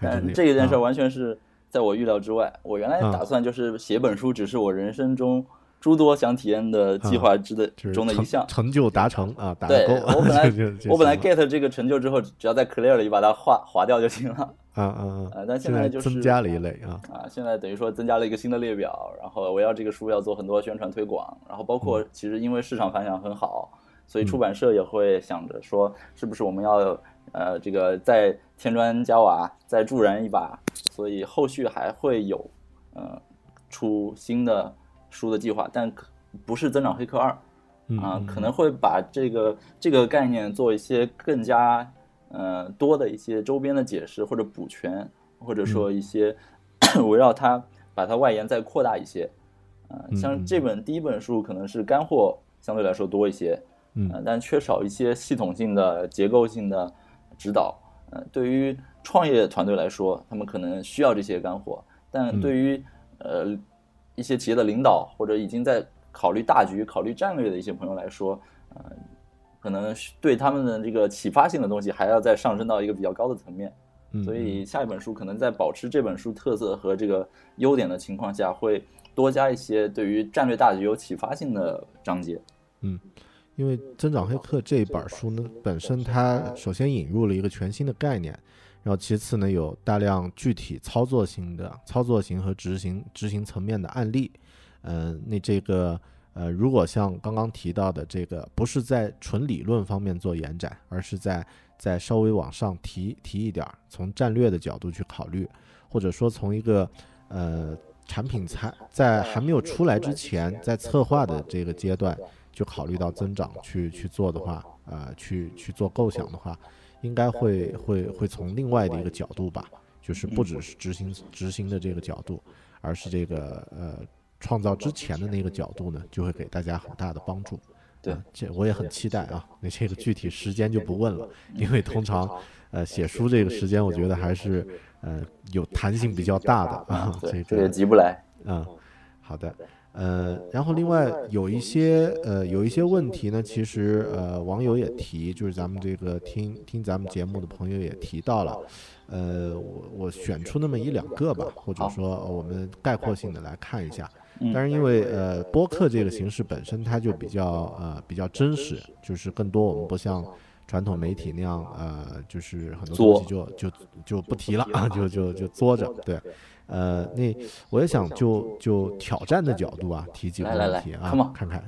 但这件事儿完全是。在我预料之外，我原来打算就是写本书，只是我人生中诸多想体验的计划之的中的一项，成就达成啊！对，我本来 我本来 get 这个成就之后，只要在 clear 里把它划划掉就行了。啊啊啊！但现在就是增加了一类啊啊！现在等于说增加了一个新的列表，然后围绕这个书要做很多宣传推广，然后包括其实因为市场反响很好，所以出版社也会想着说，是不是我们要。呃，这个再添砖加瓦，再助燃一把，所以后续还会有，呃，出新的书的计划，但不是增长黑客二，啊，可能会把这个这个概念做一些更加呃多的一些周边的解释或者补全，或者说一些 围绕它把它外延再扩大一些，啊，像这本第一本书可能是干货相对来说多一些，嗯，但缺少一些系统性的结构性的。指导，呃，对于创业团队来说，他们可能需要这些干货；但对于呃一些企业的领导或者已经在考虑大局、考虑战略的一些朋友来说，呃，可能对他们的这个启发性的东西还要再上升到一个比较高的层面。所以下一本书可能在保持这本书特色和这个优点的情况下，会多加一些对于战略大局有启发性的章节。嗯。因为《增长黑客》这一本书呢，本身它首先引入了一个全新的概念，然后其次呢，有大量具体操作型的操作型和执行执行层面的案例。嗯，那这个呃，如果像刚刚提到的这个，不是在纯理论方面做延展，而是在在稍微往上提提一点，从战略的角度去考虑，或者说从一个呃产品才在还没有出来之前，在策划的这个阶段。就考虑到增长去去做的话，呃，去去做构想的话，应该会会会从另外的一个角度吧，就是不只是执行执行的这个角度，而是这个呃创造之前的那个角度呢，就会给大家很大的帮助。对，这我也很期待啊。那这个具体时间就不问了，因为通常呃写书这个时间，我觉得还是呃有弹性比较大的啊。这个也急不来。嗯，好的。呃，然后另外有一些呃有一些问题呢，其实呃网友也提，就是咱们这个听听咱们节目的朋友也提到了，呃我我选出那么一两个吧，或者说我们概括性的来看一下。但是因为呃播客这个形式本身它就比较呃比较真实，就是更多我们不像传统媒体那样呃就是很多东西就就就不提了啊，就就就作着对。呃，那我也想就就挑战的角度啊，提几个问题啊，看看。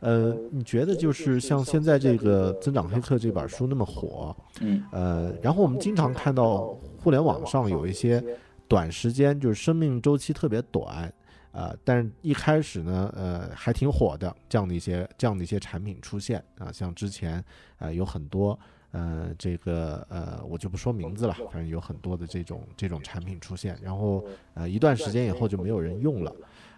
呃，你觉得就是像现在这个《增长黑客》这本书那么火，嗯，呃，然后我们经常看到互联网上有一些短时间就是生命周期特别短，呃，但是一开始呢，呃，还挺火的这样的一些这样的一些产品出现啊，像之前呃有很多。呃，这个呃，我就不说名字了，反正有很多的这种这种产品出现，然后呃，一段时间以后就没有人用了，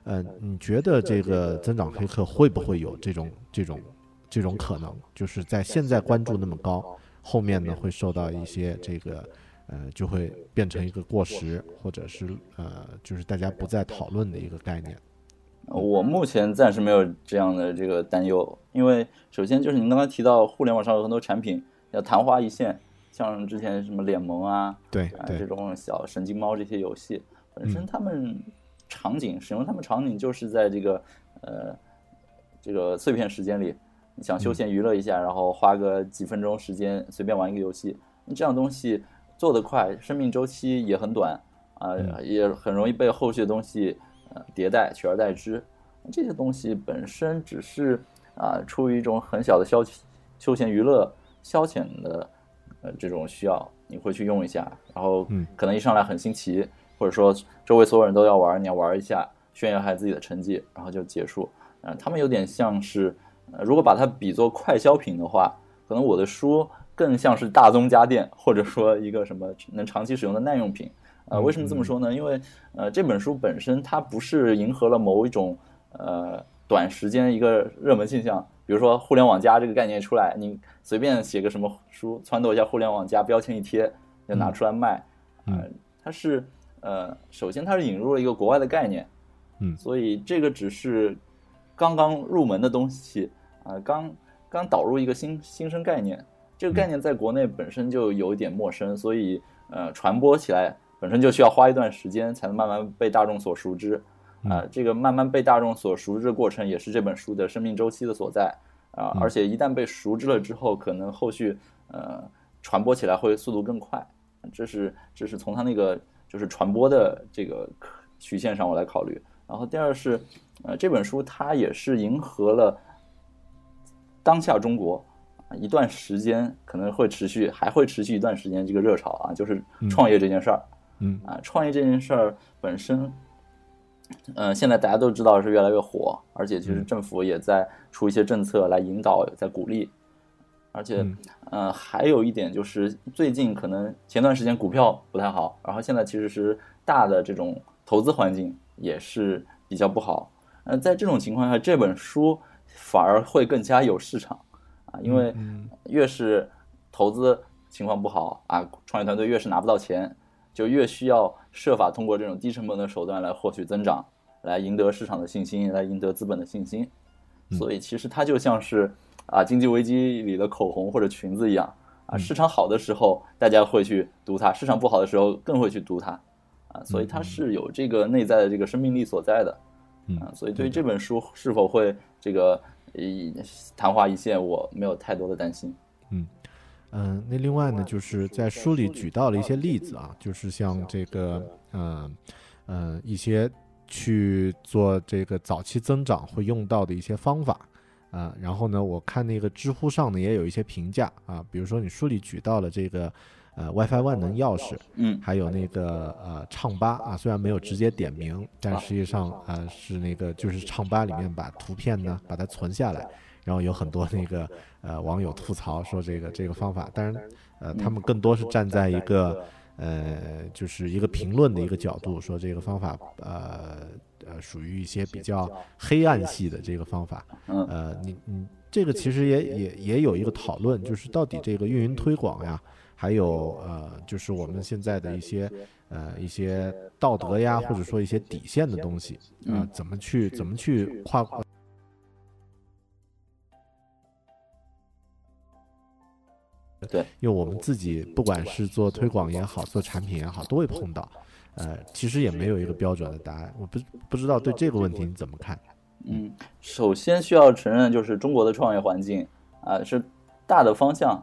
呃，你觉得这个增长黑客会不会有这种这种这种可能？就是在现在关注那么高，后面呢会受到一些这个呃，就会变成一个过时，或者是呃，就是大家不再讨论的一个概念。我目前暂时没有这样的这个担忧，因为首先就是您刚才提到互联网上有很多产品要昙花一现，像之前什么脸萌啊，对啊这种小神经猫这些游戏，本身他们场景使用他们场景就是在这个呃这个碎片时间里，你想休闲娱乐一下，然后花个几分钟时间随便玩一个游戏，这样东西做得快，生命周期也很短啊，也很容易被后续的东西。呃，迭代取而代之，这些东西本身只是啊，出于一种很小的消休闲娱乐、消遣的呃这种需要，你会去用一下，然后可能一上来很新奇，或者说周围所有人都要玩，你要玩一下，炫耀一下自己的成绩，然后就结束。嗯，他们有点像是，呃如果把它比作快消品的话，可能我的书更像是大宗家电，或者说一个什么能长期使用的耐用品。呃，为什么这么说呢？因为，呃，这本书本身它不是迎合了某一种呃短时间一个热门现象，比如说“互联网加”这个概念出来，你随便写个什么书，撺掇一下“互联网加”标签一贴，就拿出来卖。嗯，它是呃，首先它是引入了一个国外的概念，嗯，所以这个只是刚刚入门的东西啊，刚刚导入一个新新生概念，这个概念在国内本身就有一点陌生，所以呃，传播起来。本身就需要花一段时间才能慢慢被大众所熟知，啊，这个慢慢被大众所熟知的过程也是这本书的生命周期的所在，啊，而且一旦被熟知了之后，可能后续呃传播起来会速度更快，这是这是从它那个就是传播的这个曲线上我来考虑。然后第二是，呃，这本书它也是迎合了当下中国啊一段时间可能会持续还会持续一段时间这个热潮啊，就是创业这件事儿。嗯啊，创业这件事儿本身，嗯，现在大家都知道是越来越火，而且其实政府也在出一些政策来引导，在鼓励。而且，呃，还有一点就是最近可能前段时间股票不太好，然后现在其实是大的这种投资环境也是比较不好。呃，在这种情况下，这本书反而会更加有市场啊，因为越是投资情况不好啊，创业团队越是拿不到钱。就越需要设法通过这种低成本的手段来获取增长，来赢得市场的信心，来赢得资本的信心。所以其实它就像是啊经济危机里的口红或者裙子一样啊，市场好的时候大家会去读它，市场不好的时候更会去读它啊，所以它是有这个内在的这个生命力所在的。嗯，所以对于这本书是否会这个一昙花一现，我没有太多的担心。嗯。嗯，那另外呢，就是在书里举到了一些例子啊，就是像这个，嗯，呃，一些去做这个早期增长会用到的一些方法啊。然后呢，我看那个知乎上呢也有一些评价啊，比如说你书里举到了这个，呃，WiFi 万能钥匙，嗯，还有那个呃唱吧啊，虽然没有直接点名，但实际上啊是那个就是唱吧里面把图片呢把它存下来。然后有很多那个呃网友吐槽说这个这个方法，当然呃他们更多是站在一个呃就是一个评论的一个角度说这个方法呃呃属于一些比较黑暗系的这个方法，呃你你这个其实也也也有一个讨论，就是到底这个运营推广呀，还有呃就是我们现在的一些呃一些道德呀，或者说一些底线的东西啊，怎么去怎么去跨。对，因为我们自己不管是做推广也好，做产品也好，都会碰到。呃，其实也没有一个标准的答案。我不不知道对这个问题你怎么看？嗯，首先需要承认，就是中国的创业环境啊，是大的方向，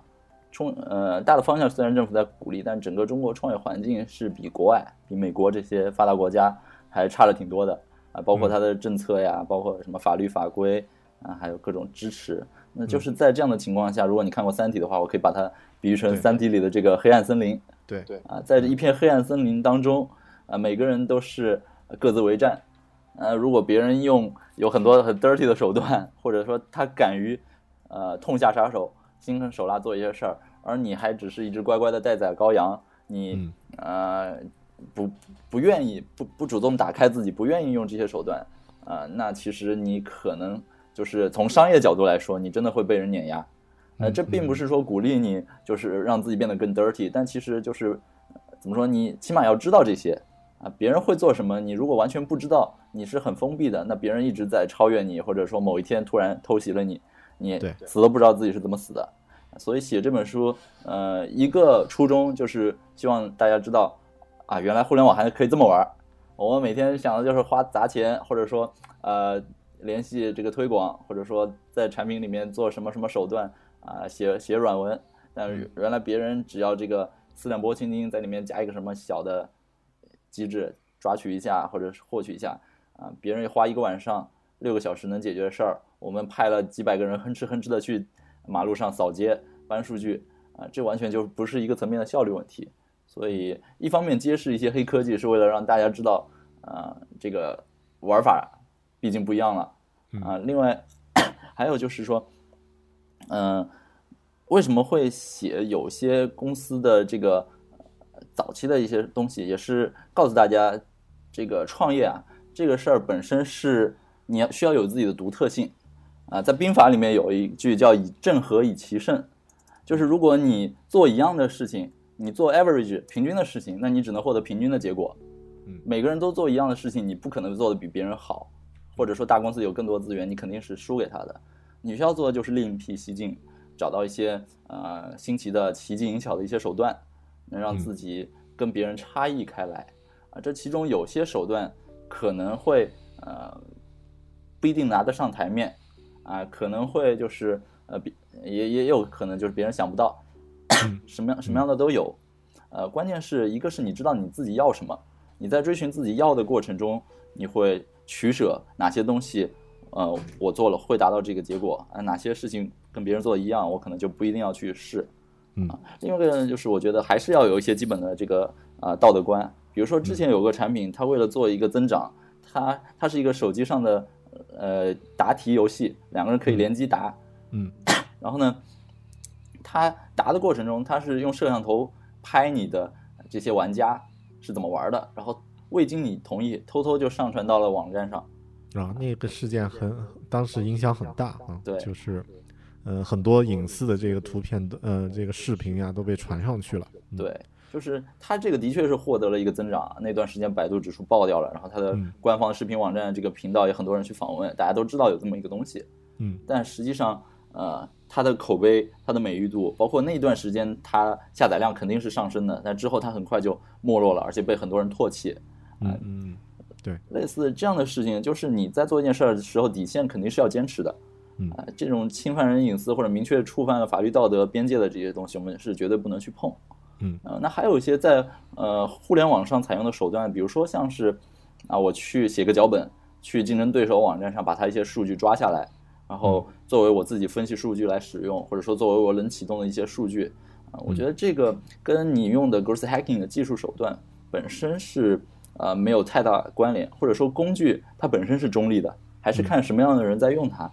中呃大的方向虽然政府在鼓励，但整个中国创业环境是比国外、比美国这些发达国家还差了挺多的啊，包括它的政策呀，包括什么法律法规啊，还有各种支持。那就是在这样的情况下，如果你看过《三体》的话，我可以把它比喻成《三体》里的这个黑暗森林。对。对。啊，在一片黑暗森林当中，啊，每个人都是各自为战。呃，如果别人用有很多很 dirty 的手段，或者说他敢于呃痛下杀手、心狠手辣做一些事儿，而你还只是一只乖乖的待宰羔羊，你呃不不愿意不不主动打开自己，不愿意用这些手段，啊，那其实你可能就是从商业角度来说，你真的会被人碾压。呃，这并不是说鼓励你就是让自己变得更 dirty，但其实就是怎么说，你起码要知道这些啊，别人会做什么，你如果完全不知道，你是很封闭的，那别人一直在超越你，或者说某一天突然偷袭了你，你死都不知道自己是怎么死的。所以写这本书，呃，一个初衷就是希望大家知道啊，原来互联网还可以这么玩。我们每天想的就是花砸钱，或者说呃联系这个推广，或者说在产品里面做什么什么手段。啊，写写软文，但是原来别人只要这个四两拨千斤在里面加一个什么小的机制，抓取一下或者是获取一下，啊，别人花一个晚上六个小时能解决的事儿，我们派了几百个人哼哧哼哧的去马路上扫街搬数据，啊，这完全就不是一个层面的效率问题。所以一方面揭示一些黑科技，是为了让大家知道，啊，这个玩法毕竟不一样了，啊，另外还有就是说。嗯，为什么会写有些公司的这个早期的一些东西，也是告诉大家，这个创业啊，这个事儿本身是你要需要有自己的独特性啊。在兵法里面有一句叫“以正合，以奇胜”，就是如果你做一样的事情，你做 average 平均的事情，那你只能获得平均的结果。嗯，每个人都做一样的事情，你不可能做的比别人好，或者说大公司有更多资源，你肯定是输给他的。你需要做的就是另辟蹊径，找到一些呃新奇的、奇技淫巧的一些手段，能让自己跟别人差异开来啊。这其中有些手段可能会呃不一定拿得上台面啊，可能会就是呃也也有可能就是别人想不到，什么样什么样的都有。呃，关键是一个是你知道你自己要什么，你在追寻自己要的过程中，你会取舍哪些东西。呃，我做了会达到这个结果啊？哪些事情跟别人做的一样，我可能就不一定要去试。嗯，另外一个呢就是我觉得还是要有一些基本的这个啊道德观。比如说之前有个产品，它为了做一个增长，它它是一个手机上的呃答题游戏，两个人可以联机答。嗯，然后呢，它答的过程中，它是用摄像头拍你的这些玩家是怎么玩的，然后未经你同意，偷偷就上传到了网站上。啊，那个事件很，当时影响很大啊。对，就是，呃，很多隐私的这个图片的，呃，这个视频呀，都被传上去了。对，就是它这个的确是获得了一个增长。那段时间百度指数爆掉了，然后它的官方视频网站这个频道也很多人去访问，大家都知道有这么一个东西。嗯，但实际上，呃，它的口碑、它的美誉度，包括那段时间它下载量肯定是上升的，但之后它很快就没落了，而且被很多人唾弃。嗯嗯。对，类似这样的事情，就是你在做一件事儿的时候，底线肯定是要坚持的。嗯，这种侵犯人隐私或者明确触犯了法律道德边界的这些东西，我们是绝对不能去碰。嗯，那还有一些在呃互联网上采用的手段，比如说像是啊，我去写个脚本，去竞争对手网站上把他一些数据抓下来，然后作为我自己分析数据来使用，或者说作为我能启动的一些数据啊，我觉得这个跟你用的 g r o s s hacking 的技术手段本身是。呃，没有太大关联，或者说工具它本身是中立的，还是看什么样的人在用它。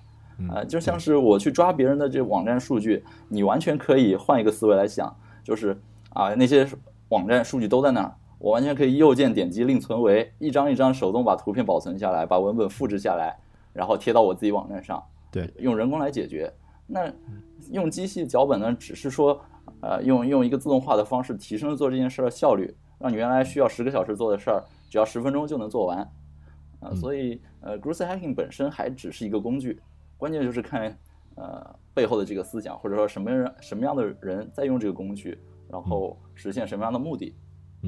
啊，就像是我去抓别人的这网站数据，你完全可以换一个思维来想，就是啊，那些网站数据都在那儿，我完全可以右键点击另存为，一张一张手动把图片保存下来，把文本复制下来，然后贴到我自己网站上。对，用人工来解决。那用机器脚本呢，只是说，呃，用用一个自动化的方式提升了做这件事的效率。让你原来需要十个小时做的事儿，只要十分钟就能做完，啊，所以呃，growth hacking 本身还只是一个工具，关键就是看呃背后的这个思想，或者说什么人什么样的人在用这个工具，然后实现什么样的目的，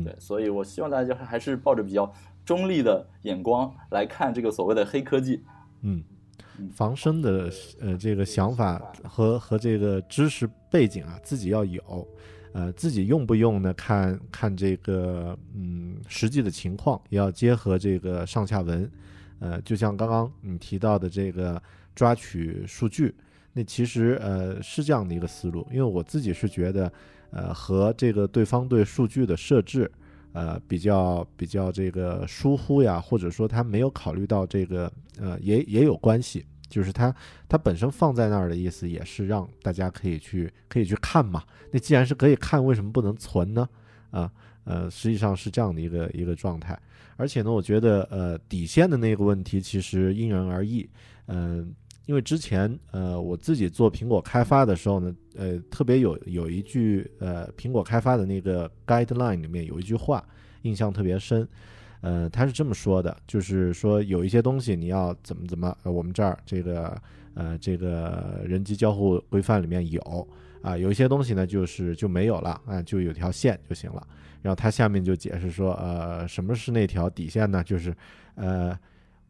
对，所以我希望大家还是抱着比较中立的眼光来看这个所谓的黑科技，嗯，防身的呃这个想法和和这个知识背景啊，自己要有。呃，自己用不用呢？看看这个，嗯，实际的情况要结合这个上下文。呃，就像刚刚你提到的这个抓取数据，那其实呃是这样的一个思路。因为我自己是觉得，呃，和这个对方对数据的设置，呃，比较比较这个疏忽呀，或者说他没有考虑到这个，呃，也也有关系。就是它，它本身放在那儿的意思，也是让大家可以去，可以去看嘛。那既然是可以看，为什么不能存呢？啊，呃，实际上是这样的一个一个状态。而且呢，我觉得呃底线的那个问题其实因人而异，嗯。因为之前，呃，我自己做苹果开发的时候呢，呃，特别有有一句，呃，苹果开发的那个 guideline 里面有一句话，印象特别深，呃，他是这么说的，就是说有一些东西你要怎么怎么，呃，我们这儿这个，呃，这个人机交互规范里面有，啊，有一些东西呢，就是就没有了，啊，就有条线就行了。然后他下面就解释说，呃，什么是那条底线呢？就是，呃。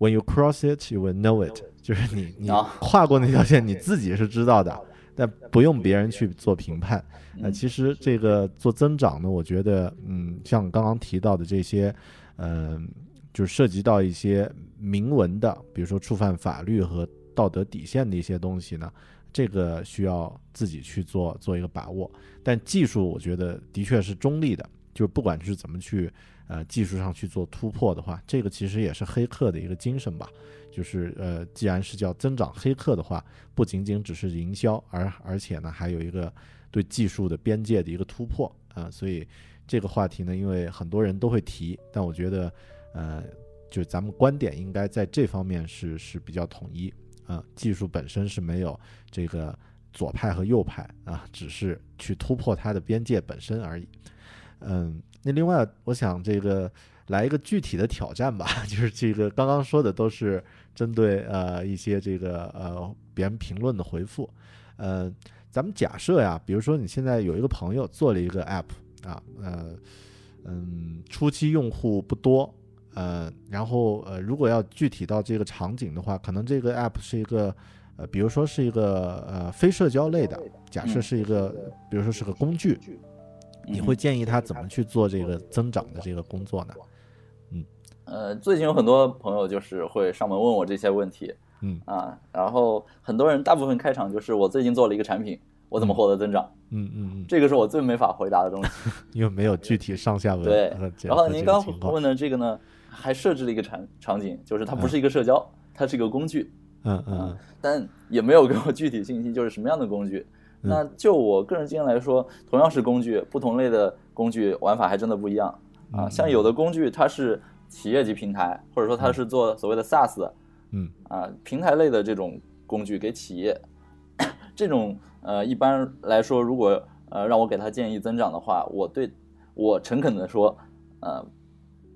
When you cross it, you will know it。就是你 你跨过那条线，你自己是知道的，但不用别人去做评判。呃，其实这个做增长呢，我觉得，嗯，像刚刚提到的这些，嗯，就是涉及到一些明文的，比如说触犯法律和道德底线的一些东西呢，这个需要自己去做做一个把握。但技术，我觉得的确是中立的，就不管是怎么去。呃，技术上去做突破的话，这个其实也是黑客的一个精神吧。就是呃，既然是叫增长黑客的话，不仅仅只是营销，而而且呢，还有一个对技术的边界的一个突破啊。所以这个话题呢，因为很多人都会提，但我觉得呃，就咱们观点应该在这方面是是比较统一啊。技术本身是没有这个左派和右派啊，只是去突破它的边界本身而已。嗯。那另外，我想这个来一个具体的挑战吧，就是这个刚刚说的都是针对呃一些这个呃别人评论的回复，呃，咱们假设呀，比如说你现在有一个朋友做了一个 app 啊，呃，嗯，初期用户不多，呃，然后呃，如果要具体到这个场景的话，可能这个 app 是一个呃，比如说是一个呃非社交类的，假设是一个，比如说是个工具。你会建议他怎么去做这个增长的这个工作呢？嗯，呃，最近有很多朋友就是会上门问我这些问题，嗯啊，然后很多人大部分开场就是我最近做了一个产品，我怎么获得增长？嗯嗯嗯，这个是我最没法回答的东西，因为没有具体上下文。对，然后您刚问的这个呢，还设置了一个场场景，就是它不是一个社交，它是一个工具，嗯嗯，但也没有给我具体信息，就是什么样的工具。那就我个人经验来说，同样是工具，不同类的工具玩法还真的不一样啊。像有的工具它是企业级平台，或者说它是做所谓的 SaaS，嗯啊平台类的这种工具给企业，这种呃一般来说，如果呃让我给他建议增长的话，我对我诚恳的说，呃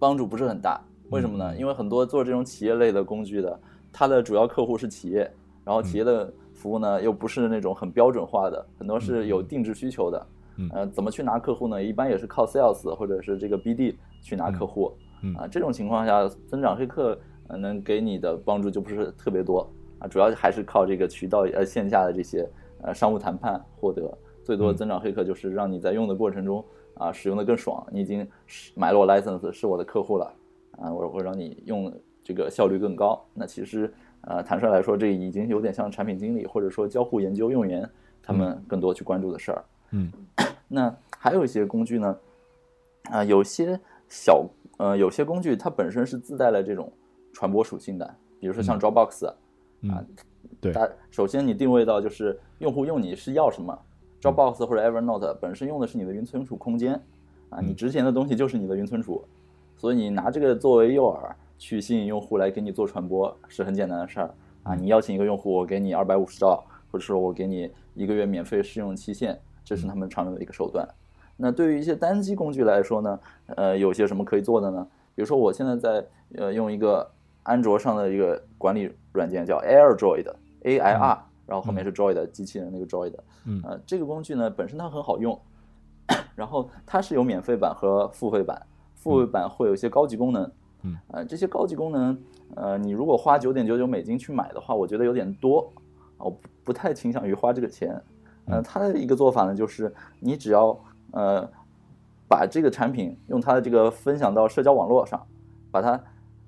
帮助不是很大。为什么呢？因为很多做这种企业类的工具的，它的主要客户是企业，然后企业的。服务呢又不是那种很标准化的，很多是有定制需求的。嗯，呃，怎么去拿客户呢？一般也是靠 sales 或者是这个 BD 去拿客户。嗯，啊，这种情况下，增长黑客能给你的帮助就不是特别多啊，主要还是靠这个渠道呃线下的这些呃商务谈判获得。最多的增长黑客就是让你在用的过程中啊使用的更爽，你已经买了我 license 是我的客户了啊，我会让你用这个效率更高。那其实。呃，坦率来说，这已经有点像产品经理或者说交互研究用员他们更多去关注的事儿。嗯，那还有一些工具呢，啊，有些小呃，有些工具它本身是自带了这种传播属性的，比如说像 Dropbox 啊，对，它首先你定位到就是用户用你是要什么，Dropbox 或者 Evernote 本身用的是你的云存储空间啊，你值钱的东西就是你的云存储，所以你拿这个作为诱饵。去吸引用户来给你做传播是很简单的事儿啊！你邀请一个用户，我给你二百五十兆，或者说我给你一个月免费试用期限，这是他们常用的一个手段。那对于一些单机工具来说呢，呃，有些什么可以做的呢？比如说我现在在呃用一个安卓上的一个管理软件叫 AirDroid，A I R，然后后面是 Droid 机器人那个 Joy 的嗯，呃，这个工具呢本身它很好用，然后它是有免费版和付费版，付费版会有一些高级功能。嗯，呃，这些高级功能，呃，你如果花九点九九美金去买的话，我觉得有点多，我不不太倾向于花这个钱。呃，它的一个做法呢，就是你只要呃把这个产品用它的这个分享到社交网络上，把它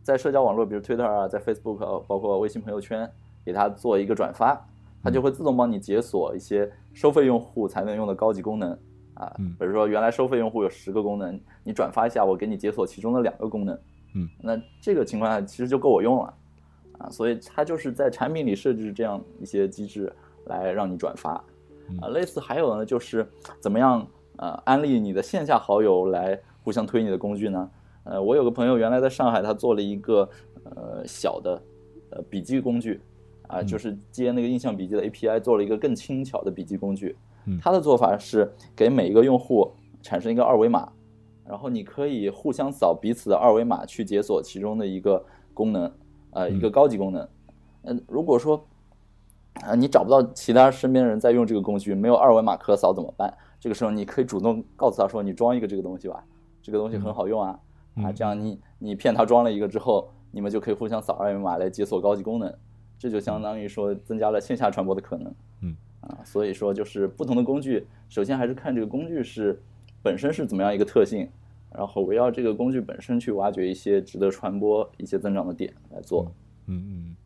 在社交网络，比如 Twitter 啊，在 Facebook，包括微信朋友圈，给它做一个转发，它就会自动帮你解锁一些收费用户才能用的高级功能啊。比如说原来收费用户有十个功能，你转发一下，我给你解锁其中的两个功能。嗯，那这个情况下其实就够我用了，啊，所以它就是在产品里设置这样一些机制来让你转发，啊，类似还有呢就是怎么样呃安利你的线下好友来互相推你的工具呢？呃，我有个朋友原来在上海，他做了一个呃小的呃笔记工具，啊，就是接那个印象笔记的 API，做了一个更轻巧的笔记工具。它的做法是给每一个用户产生一个二维码，然后你可以互相扫彼此的二维码去解锁其中的一个功能，呃，一个高级功能。嗯，如果说啊你找不到其他身边人在用这个工具，没有二维码可扫怎么办？这个时候你可以主动告诉他说，你装一个这个东西吧，这个东西很好用啊，啊，这样你你骗他装了一个之后，你们就可以互相扫二维码来解锁高级功能，这就相当于说增加了线下传播的可能。嗯。啊，所以说就是不同的工具，首先还是看这个工具是本身是怎么样一个特性，然后围绕这个工具本身去挖掘一些值得传播、一些增长的点来做。嗯嗯，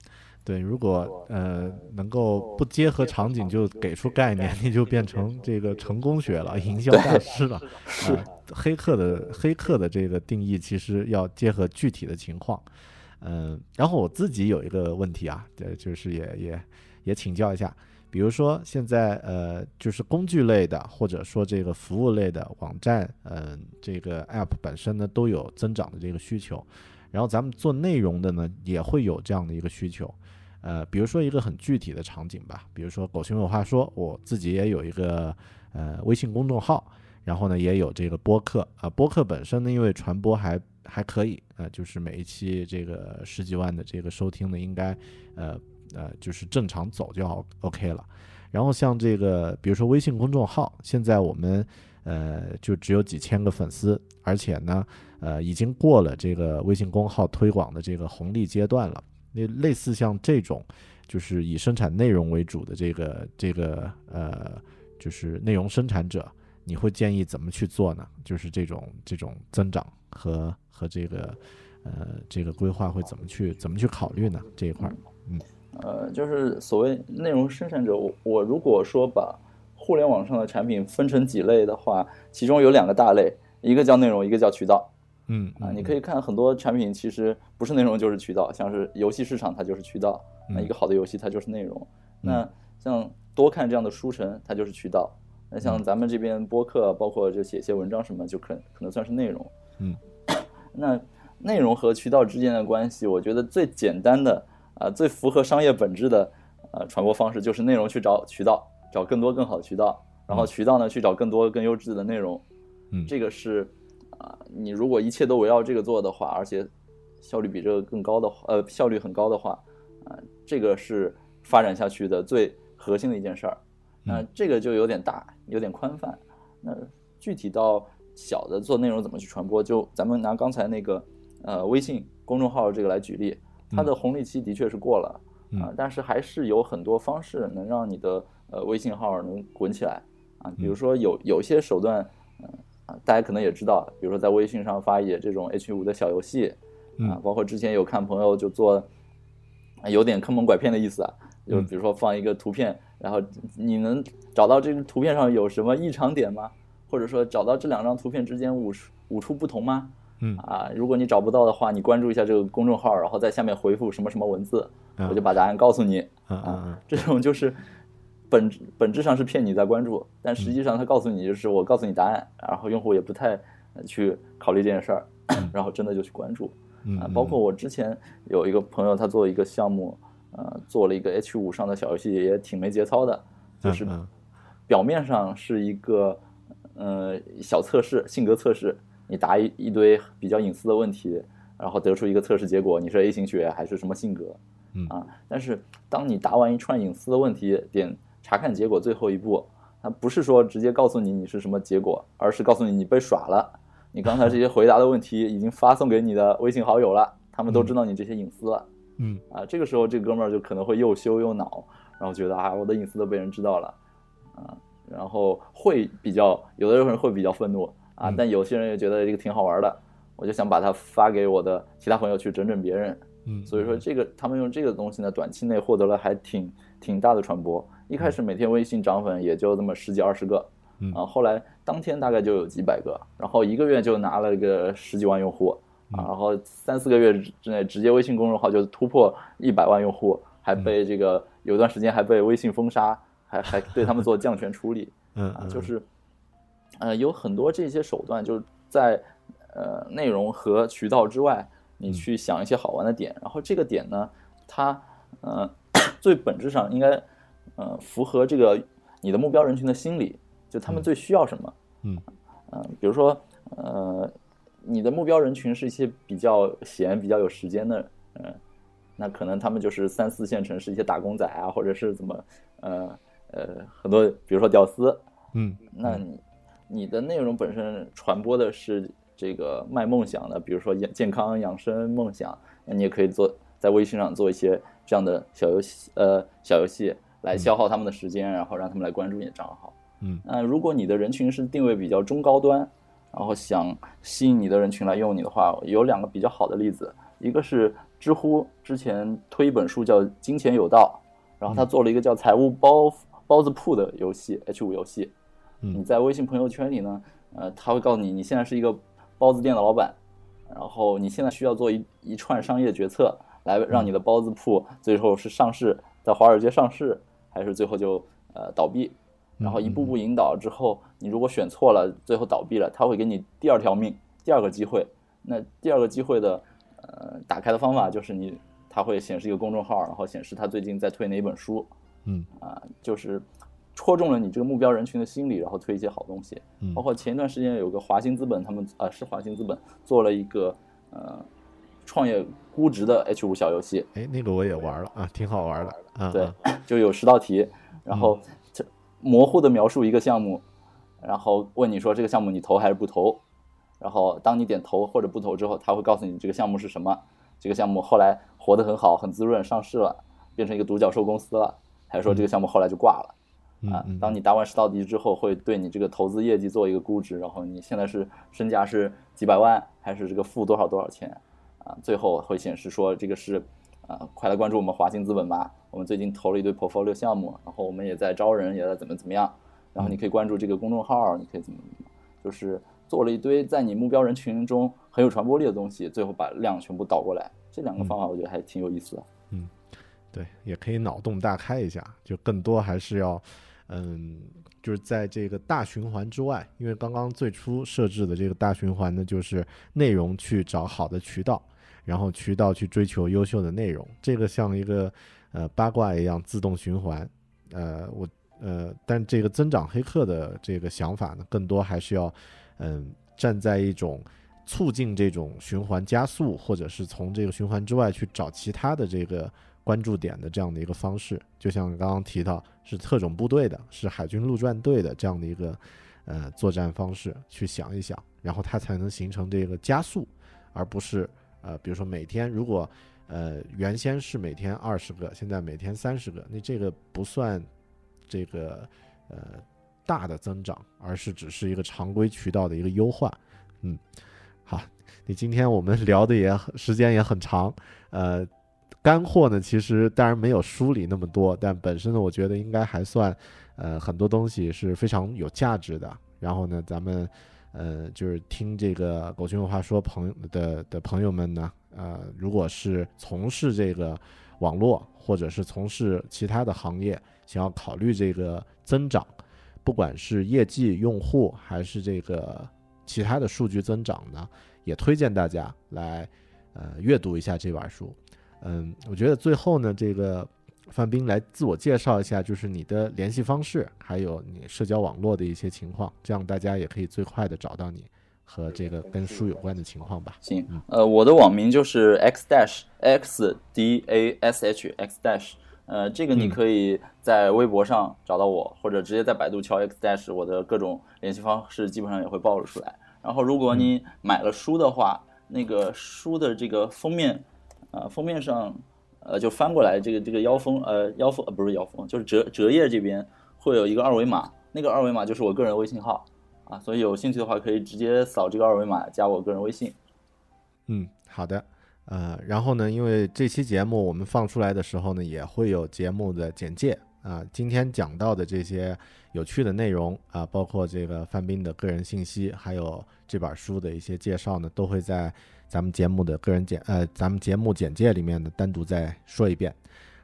对，如果呃能够不结合场景就给出概念，你就变成这个成功学了，营销大师了。是黑客的黑客的这个定义其实要结合具体的情况。嗯，然后我自己有一个问题啊，呃，就是也也也请教一下。比如说，现在呃，就是工具类的，或者说这个服务类的网站，嗯，这个 App 本身呢都有增长的这个需求。然后咱们做内容的呢，也会有这样的一个需求。呃，比如说一个很具体的场景吧，比如说狗熊有话说，我自己也有一个呃微信公众号，然后呢也有这个播客啊。播客本身呢，因为传播还还可以啊，就是每一期这个十几万的这个收听呢，应该呃。呃，就是正常走就 OK 了。然后像这个，比如说微信公众号，现在我们呃就只有几千个粉丝，而且呢，呃，已经过了这个微信公号推广的这个红利阶段了。那类似像这种，就是以生产内容为主的这个这个呃，就是内容生产者，你会建议怎么去做呢？就是这种这种增长和和这个呃这个规划会怎么去怎么去考虑呢？这一块，嗯。呃，就是所谓内容生产者，我我如果说把互联网上的产品分成几类的话，其中有两个大类，一个叫内容，一个叫渠道。嗯啊，你可以看很多产品其实不是内容就是渠道，像是游戏市场它就是渠道，那一个好的游戏它就是内容。那像多看这样的书城，它就是渠道。那像咱们这边播客，包括就写一些文章什么，就可可能算是内容。嗯，那内容和渠道之间的关系，我觉得最简单的。啊，最符合商业本质的，呃，传播方式就是内容去找渠道，找更多更好的渠道，然后渠道呢去找更多更优质的内容。嗯，这个是，啊，你如果一切都围绕这个做的话，而且效率比这个更高的话，呃，效率很高的话，啊，这个是发展下去的最核心的一件事儿。那这个就有点大，有点宽泛。那具体到小的做内容怎么去传播，就咱们拿刚才那个，呃，微信公众号这个来举例。它的红利期的确是过了啊，但是还是有很多方式能让你的呃微信号能滚起来啊。比如说有有些手段，嗯啊，大家可能也知道，比如说在微信上发一些这种 H 五的小游戏啊，包括之前有看朋友就做，有点坑蒙拐骗的意思啊，就比如说放一个图片，然后你能找到这个图片上有什么异常点吗？或者说找到这两张图片之间五五处不同吗？嗯啊，如果你找不到的话，你关注一下这个公众号，然后在下面回复什么什么文字，我就把答案告诉你。啊，这种就是本本质上是骗你在关注，但实际上他告诉你就是我告诉你答案，然后用户也不太去考虑这件事儿，然后真的就去关注。啊，包括我之前有一个朋友，他做一个项目，呃，做了一个 H 五上的小游戏，也挺没节操的，就是表面上是一个呃小测试，性格测试。你答一一堆比较隐私的问题，然后得出一个测试结果，你是 A 型血还是什么性格？嗯啊，但是当你答完一串隐私的问题，点查看结果最后一步，它不是说直接告诉你你是什么结果，而是告诉你你被耍了。你刚才这些回答的问题已经发送给你的微信好友了，他们都知道你这些隐私了。嗯啊，这个时候这哥们儿就可能会又羞又恼，然后觉得啊我的隐私都被人知道了，啊，然后会比较有的人会比较愤怒。啊，但有些人又觉得这个挺好玩的，我就想把它发给我的其他朋友去整整别人。嗯，所以说这个他们用这个东西呢，短期内获得了还挺挺大的传播。一开始每天微信涨粉也就那么十几二十个，啊，后来当天大概就有几百个，然后一个月就拿了个十几万用户，啊，然后三四个月之内直接微信公众号就突破一百万用户，还被这个有段时间还被微信封杀，还还对他们做降权处理。嗯，啊，就是。呃，有很多这些手段，就是在呃内容和渠道之外，你去想一些好玩的点，然后这个点呢，它呃 最本质上应该呃符合这个你的目标人群的心理，就他们最需要什么，嗯嗯，比如说呃你的目标人群是一些比较闲、比较有时间的，嗯，那可能他们就是三四线城市一些打工仔啊，或者是怎么呃呃很多，比如说屌丝，嗯，那你。你的内容本身传播的是这个卖梦想的，比如说健健康养生梦想，那你也可以做在微信上做一些这样的小游戏，呃，小游戏来消耗他们的时间，然后让他们来关注你的账号。嗯，那如果你的人群是定位比较中高端，然后想吸引你的人群来用你的话，有两个比较好的例子，一个是知乎之前推一本书叫《金钱有道》，然后他做了一个叫财务包包子铺的游戏 H 五游戏。你在微信朋友圈里呢，呃，他会告诉你，你现在是一个包子店的老板，然后你现在需要做一一串商业决策，来让你的包子铺最后是上市，在华尔街上市，还是最后就呃倒闭，然后一步步引导之后，你如果选错了，最后倒闭了，他会给你第二条命，第二个机会。那第二个机会的呃打开的方法就是你，他会显示一个公众号，然后显示他最近在推哪本书，嗯啊，就是。戳中了你这个目标人群的心理，然后推一些好东西，包括前一段时间有个华兴资本，他们呃是华兴资本做了一个呃创业估值的 H 五小游戏，哎，那个我也玩了啊，挺好玩的啊。对，就有十道题，然后模糊的描述一个项目，然后问你说这个项目你投还是不投，然后当你点投或者不投之后，他会告诉你这个项目是什么，这个项目后来活得很好，很滋润，上市了，变成一个独角兽公司了，还是说这个项目后来就挂了。啊，当你答完十道题之后，会对你这个投资业绩做一个估值，然后你现在是身价是几百万，还是这个负多少多少钱？啊，最后会显示说这个是，啊，快来关注我们华兴资本吧，我们最近投了一堆 portfolio 项目，然后我们也在招人，也在怎么怎么样，然后你可以关注这个公众号，你可以怎么怎么，就是做了一堆在你目标人群中很有传播力的东西，最后把量全部导过来，这两个方法我觉得还挺有意思的。嗯，对，也可以脑洞大开一下，就更多还是要。嗯，就是在这个大循环之外，因为刚刚最初设置的这个大循环呢，就是内容去找好的渠道，然后渠道去追求优秀的内容，这个像一个呃八卦一样自动循环。呃，我呃，但这个增长黑客的这个想法呢，更多还是要嗯站在一种促进这种循环加速，或者是从这个循环之外去找其他的这个。关注点的这样的一个方式，就像刚刚提到是特种部队的，是海军陆战队的这样的一个呃作战方式，去想一想，然后它才能形成这个加速，而不是呃比如说每天如果呃原先是每天二十个，现在每天三十个，那这个不算这个呃大的增长，而是只是一个常规渠道的一个优化。嗯，好，你今天我们 聊的也很时间也很长，呃。干货呢，其实当然没有书里那么多，但本身呢，我觉得应该还算，呃，很多东西是非常有价值的。然后呢，咱们，呃，就是听这个狗熊有话说朋友的的朋友们呢，呃，如果是从事这个网络或者是从事其他的行业，想要考虑这个增长，不管是业绩、用户还是这个其他的数据增长呢，也推荐大家来，呃，阅读一下这本书。嗯，我觉得最后呢，这个范冰来自我介绍一下，就是你的联系方式，还有你社交网络的一些情况，这样大家也可以最快的找到你和这个跟书有关的情况吧。行，呃，我的网名就是 x dash x d a s h x dash，呃，这个你可以在微博上找到我，或者直接在百度敲 x dash，我的各种联系方式基本上也会暴露出来。然后，如果你买了书的话，那个书的这个封面。啊，封面上，呃，就翻过来，这个这个腰封，呃，腰封，呃，不是腰封，就是折折页这边会有一个二维码，那个二维码就是我个人微信号，啊，所以有兴趣的话可以直接扫这个二维码加我个人微信。嗯，好的，呃，然后呢，因为这期节目我们放出来的时候呢，也会有节目的简介啊，今天讲到的这些有趣的内容啊，包括这个范斌的个人信息，还有这本书的一些介绍呢，都会在。咱们节目的个人简呃，咱们节目简介里面呢，单独再说一遍。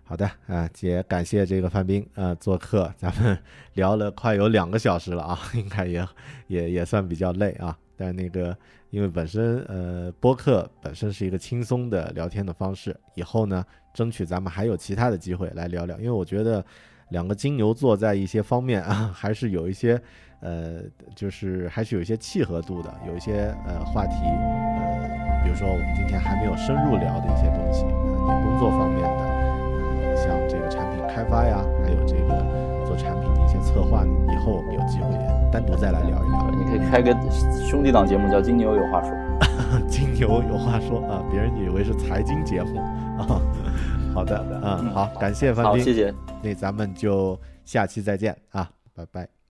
好的啊，也感谢这个范冰啊做客，咱们聊了快有两个小时了啊，应该也也也算比较累啊。但那个因为本身呃播客本身是一个轻松的聊天的方式，以后呢争取咱们还有其他的机会来聊聊，因为我觉得两个金牛座在一些方面 啊还是有一些呃就是还是有一些契合度的，有一些呃话题比如说我们今天还没有深入聊的一些东西，你工作方面的。像这个产品开发呀，还有这个做产品的一些策划，以后我们有机会单独再来聊一聊。你可以开个兄弟档节目，叫《金牛有话说》。金牛有话说啊，别人以为是财经节目啊。好的，嗯，好，感谢范斌，好，谢谢。那咱们就下期再见啊，拜拜。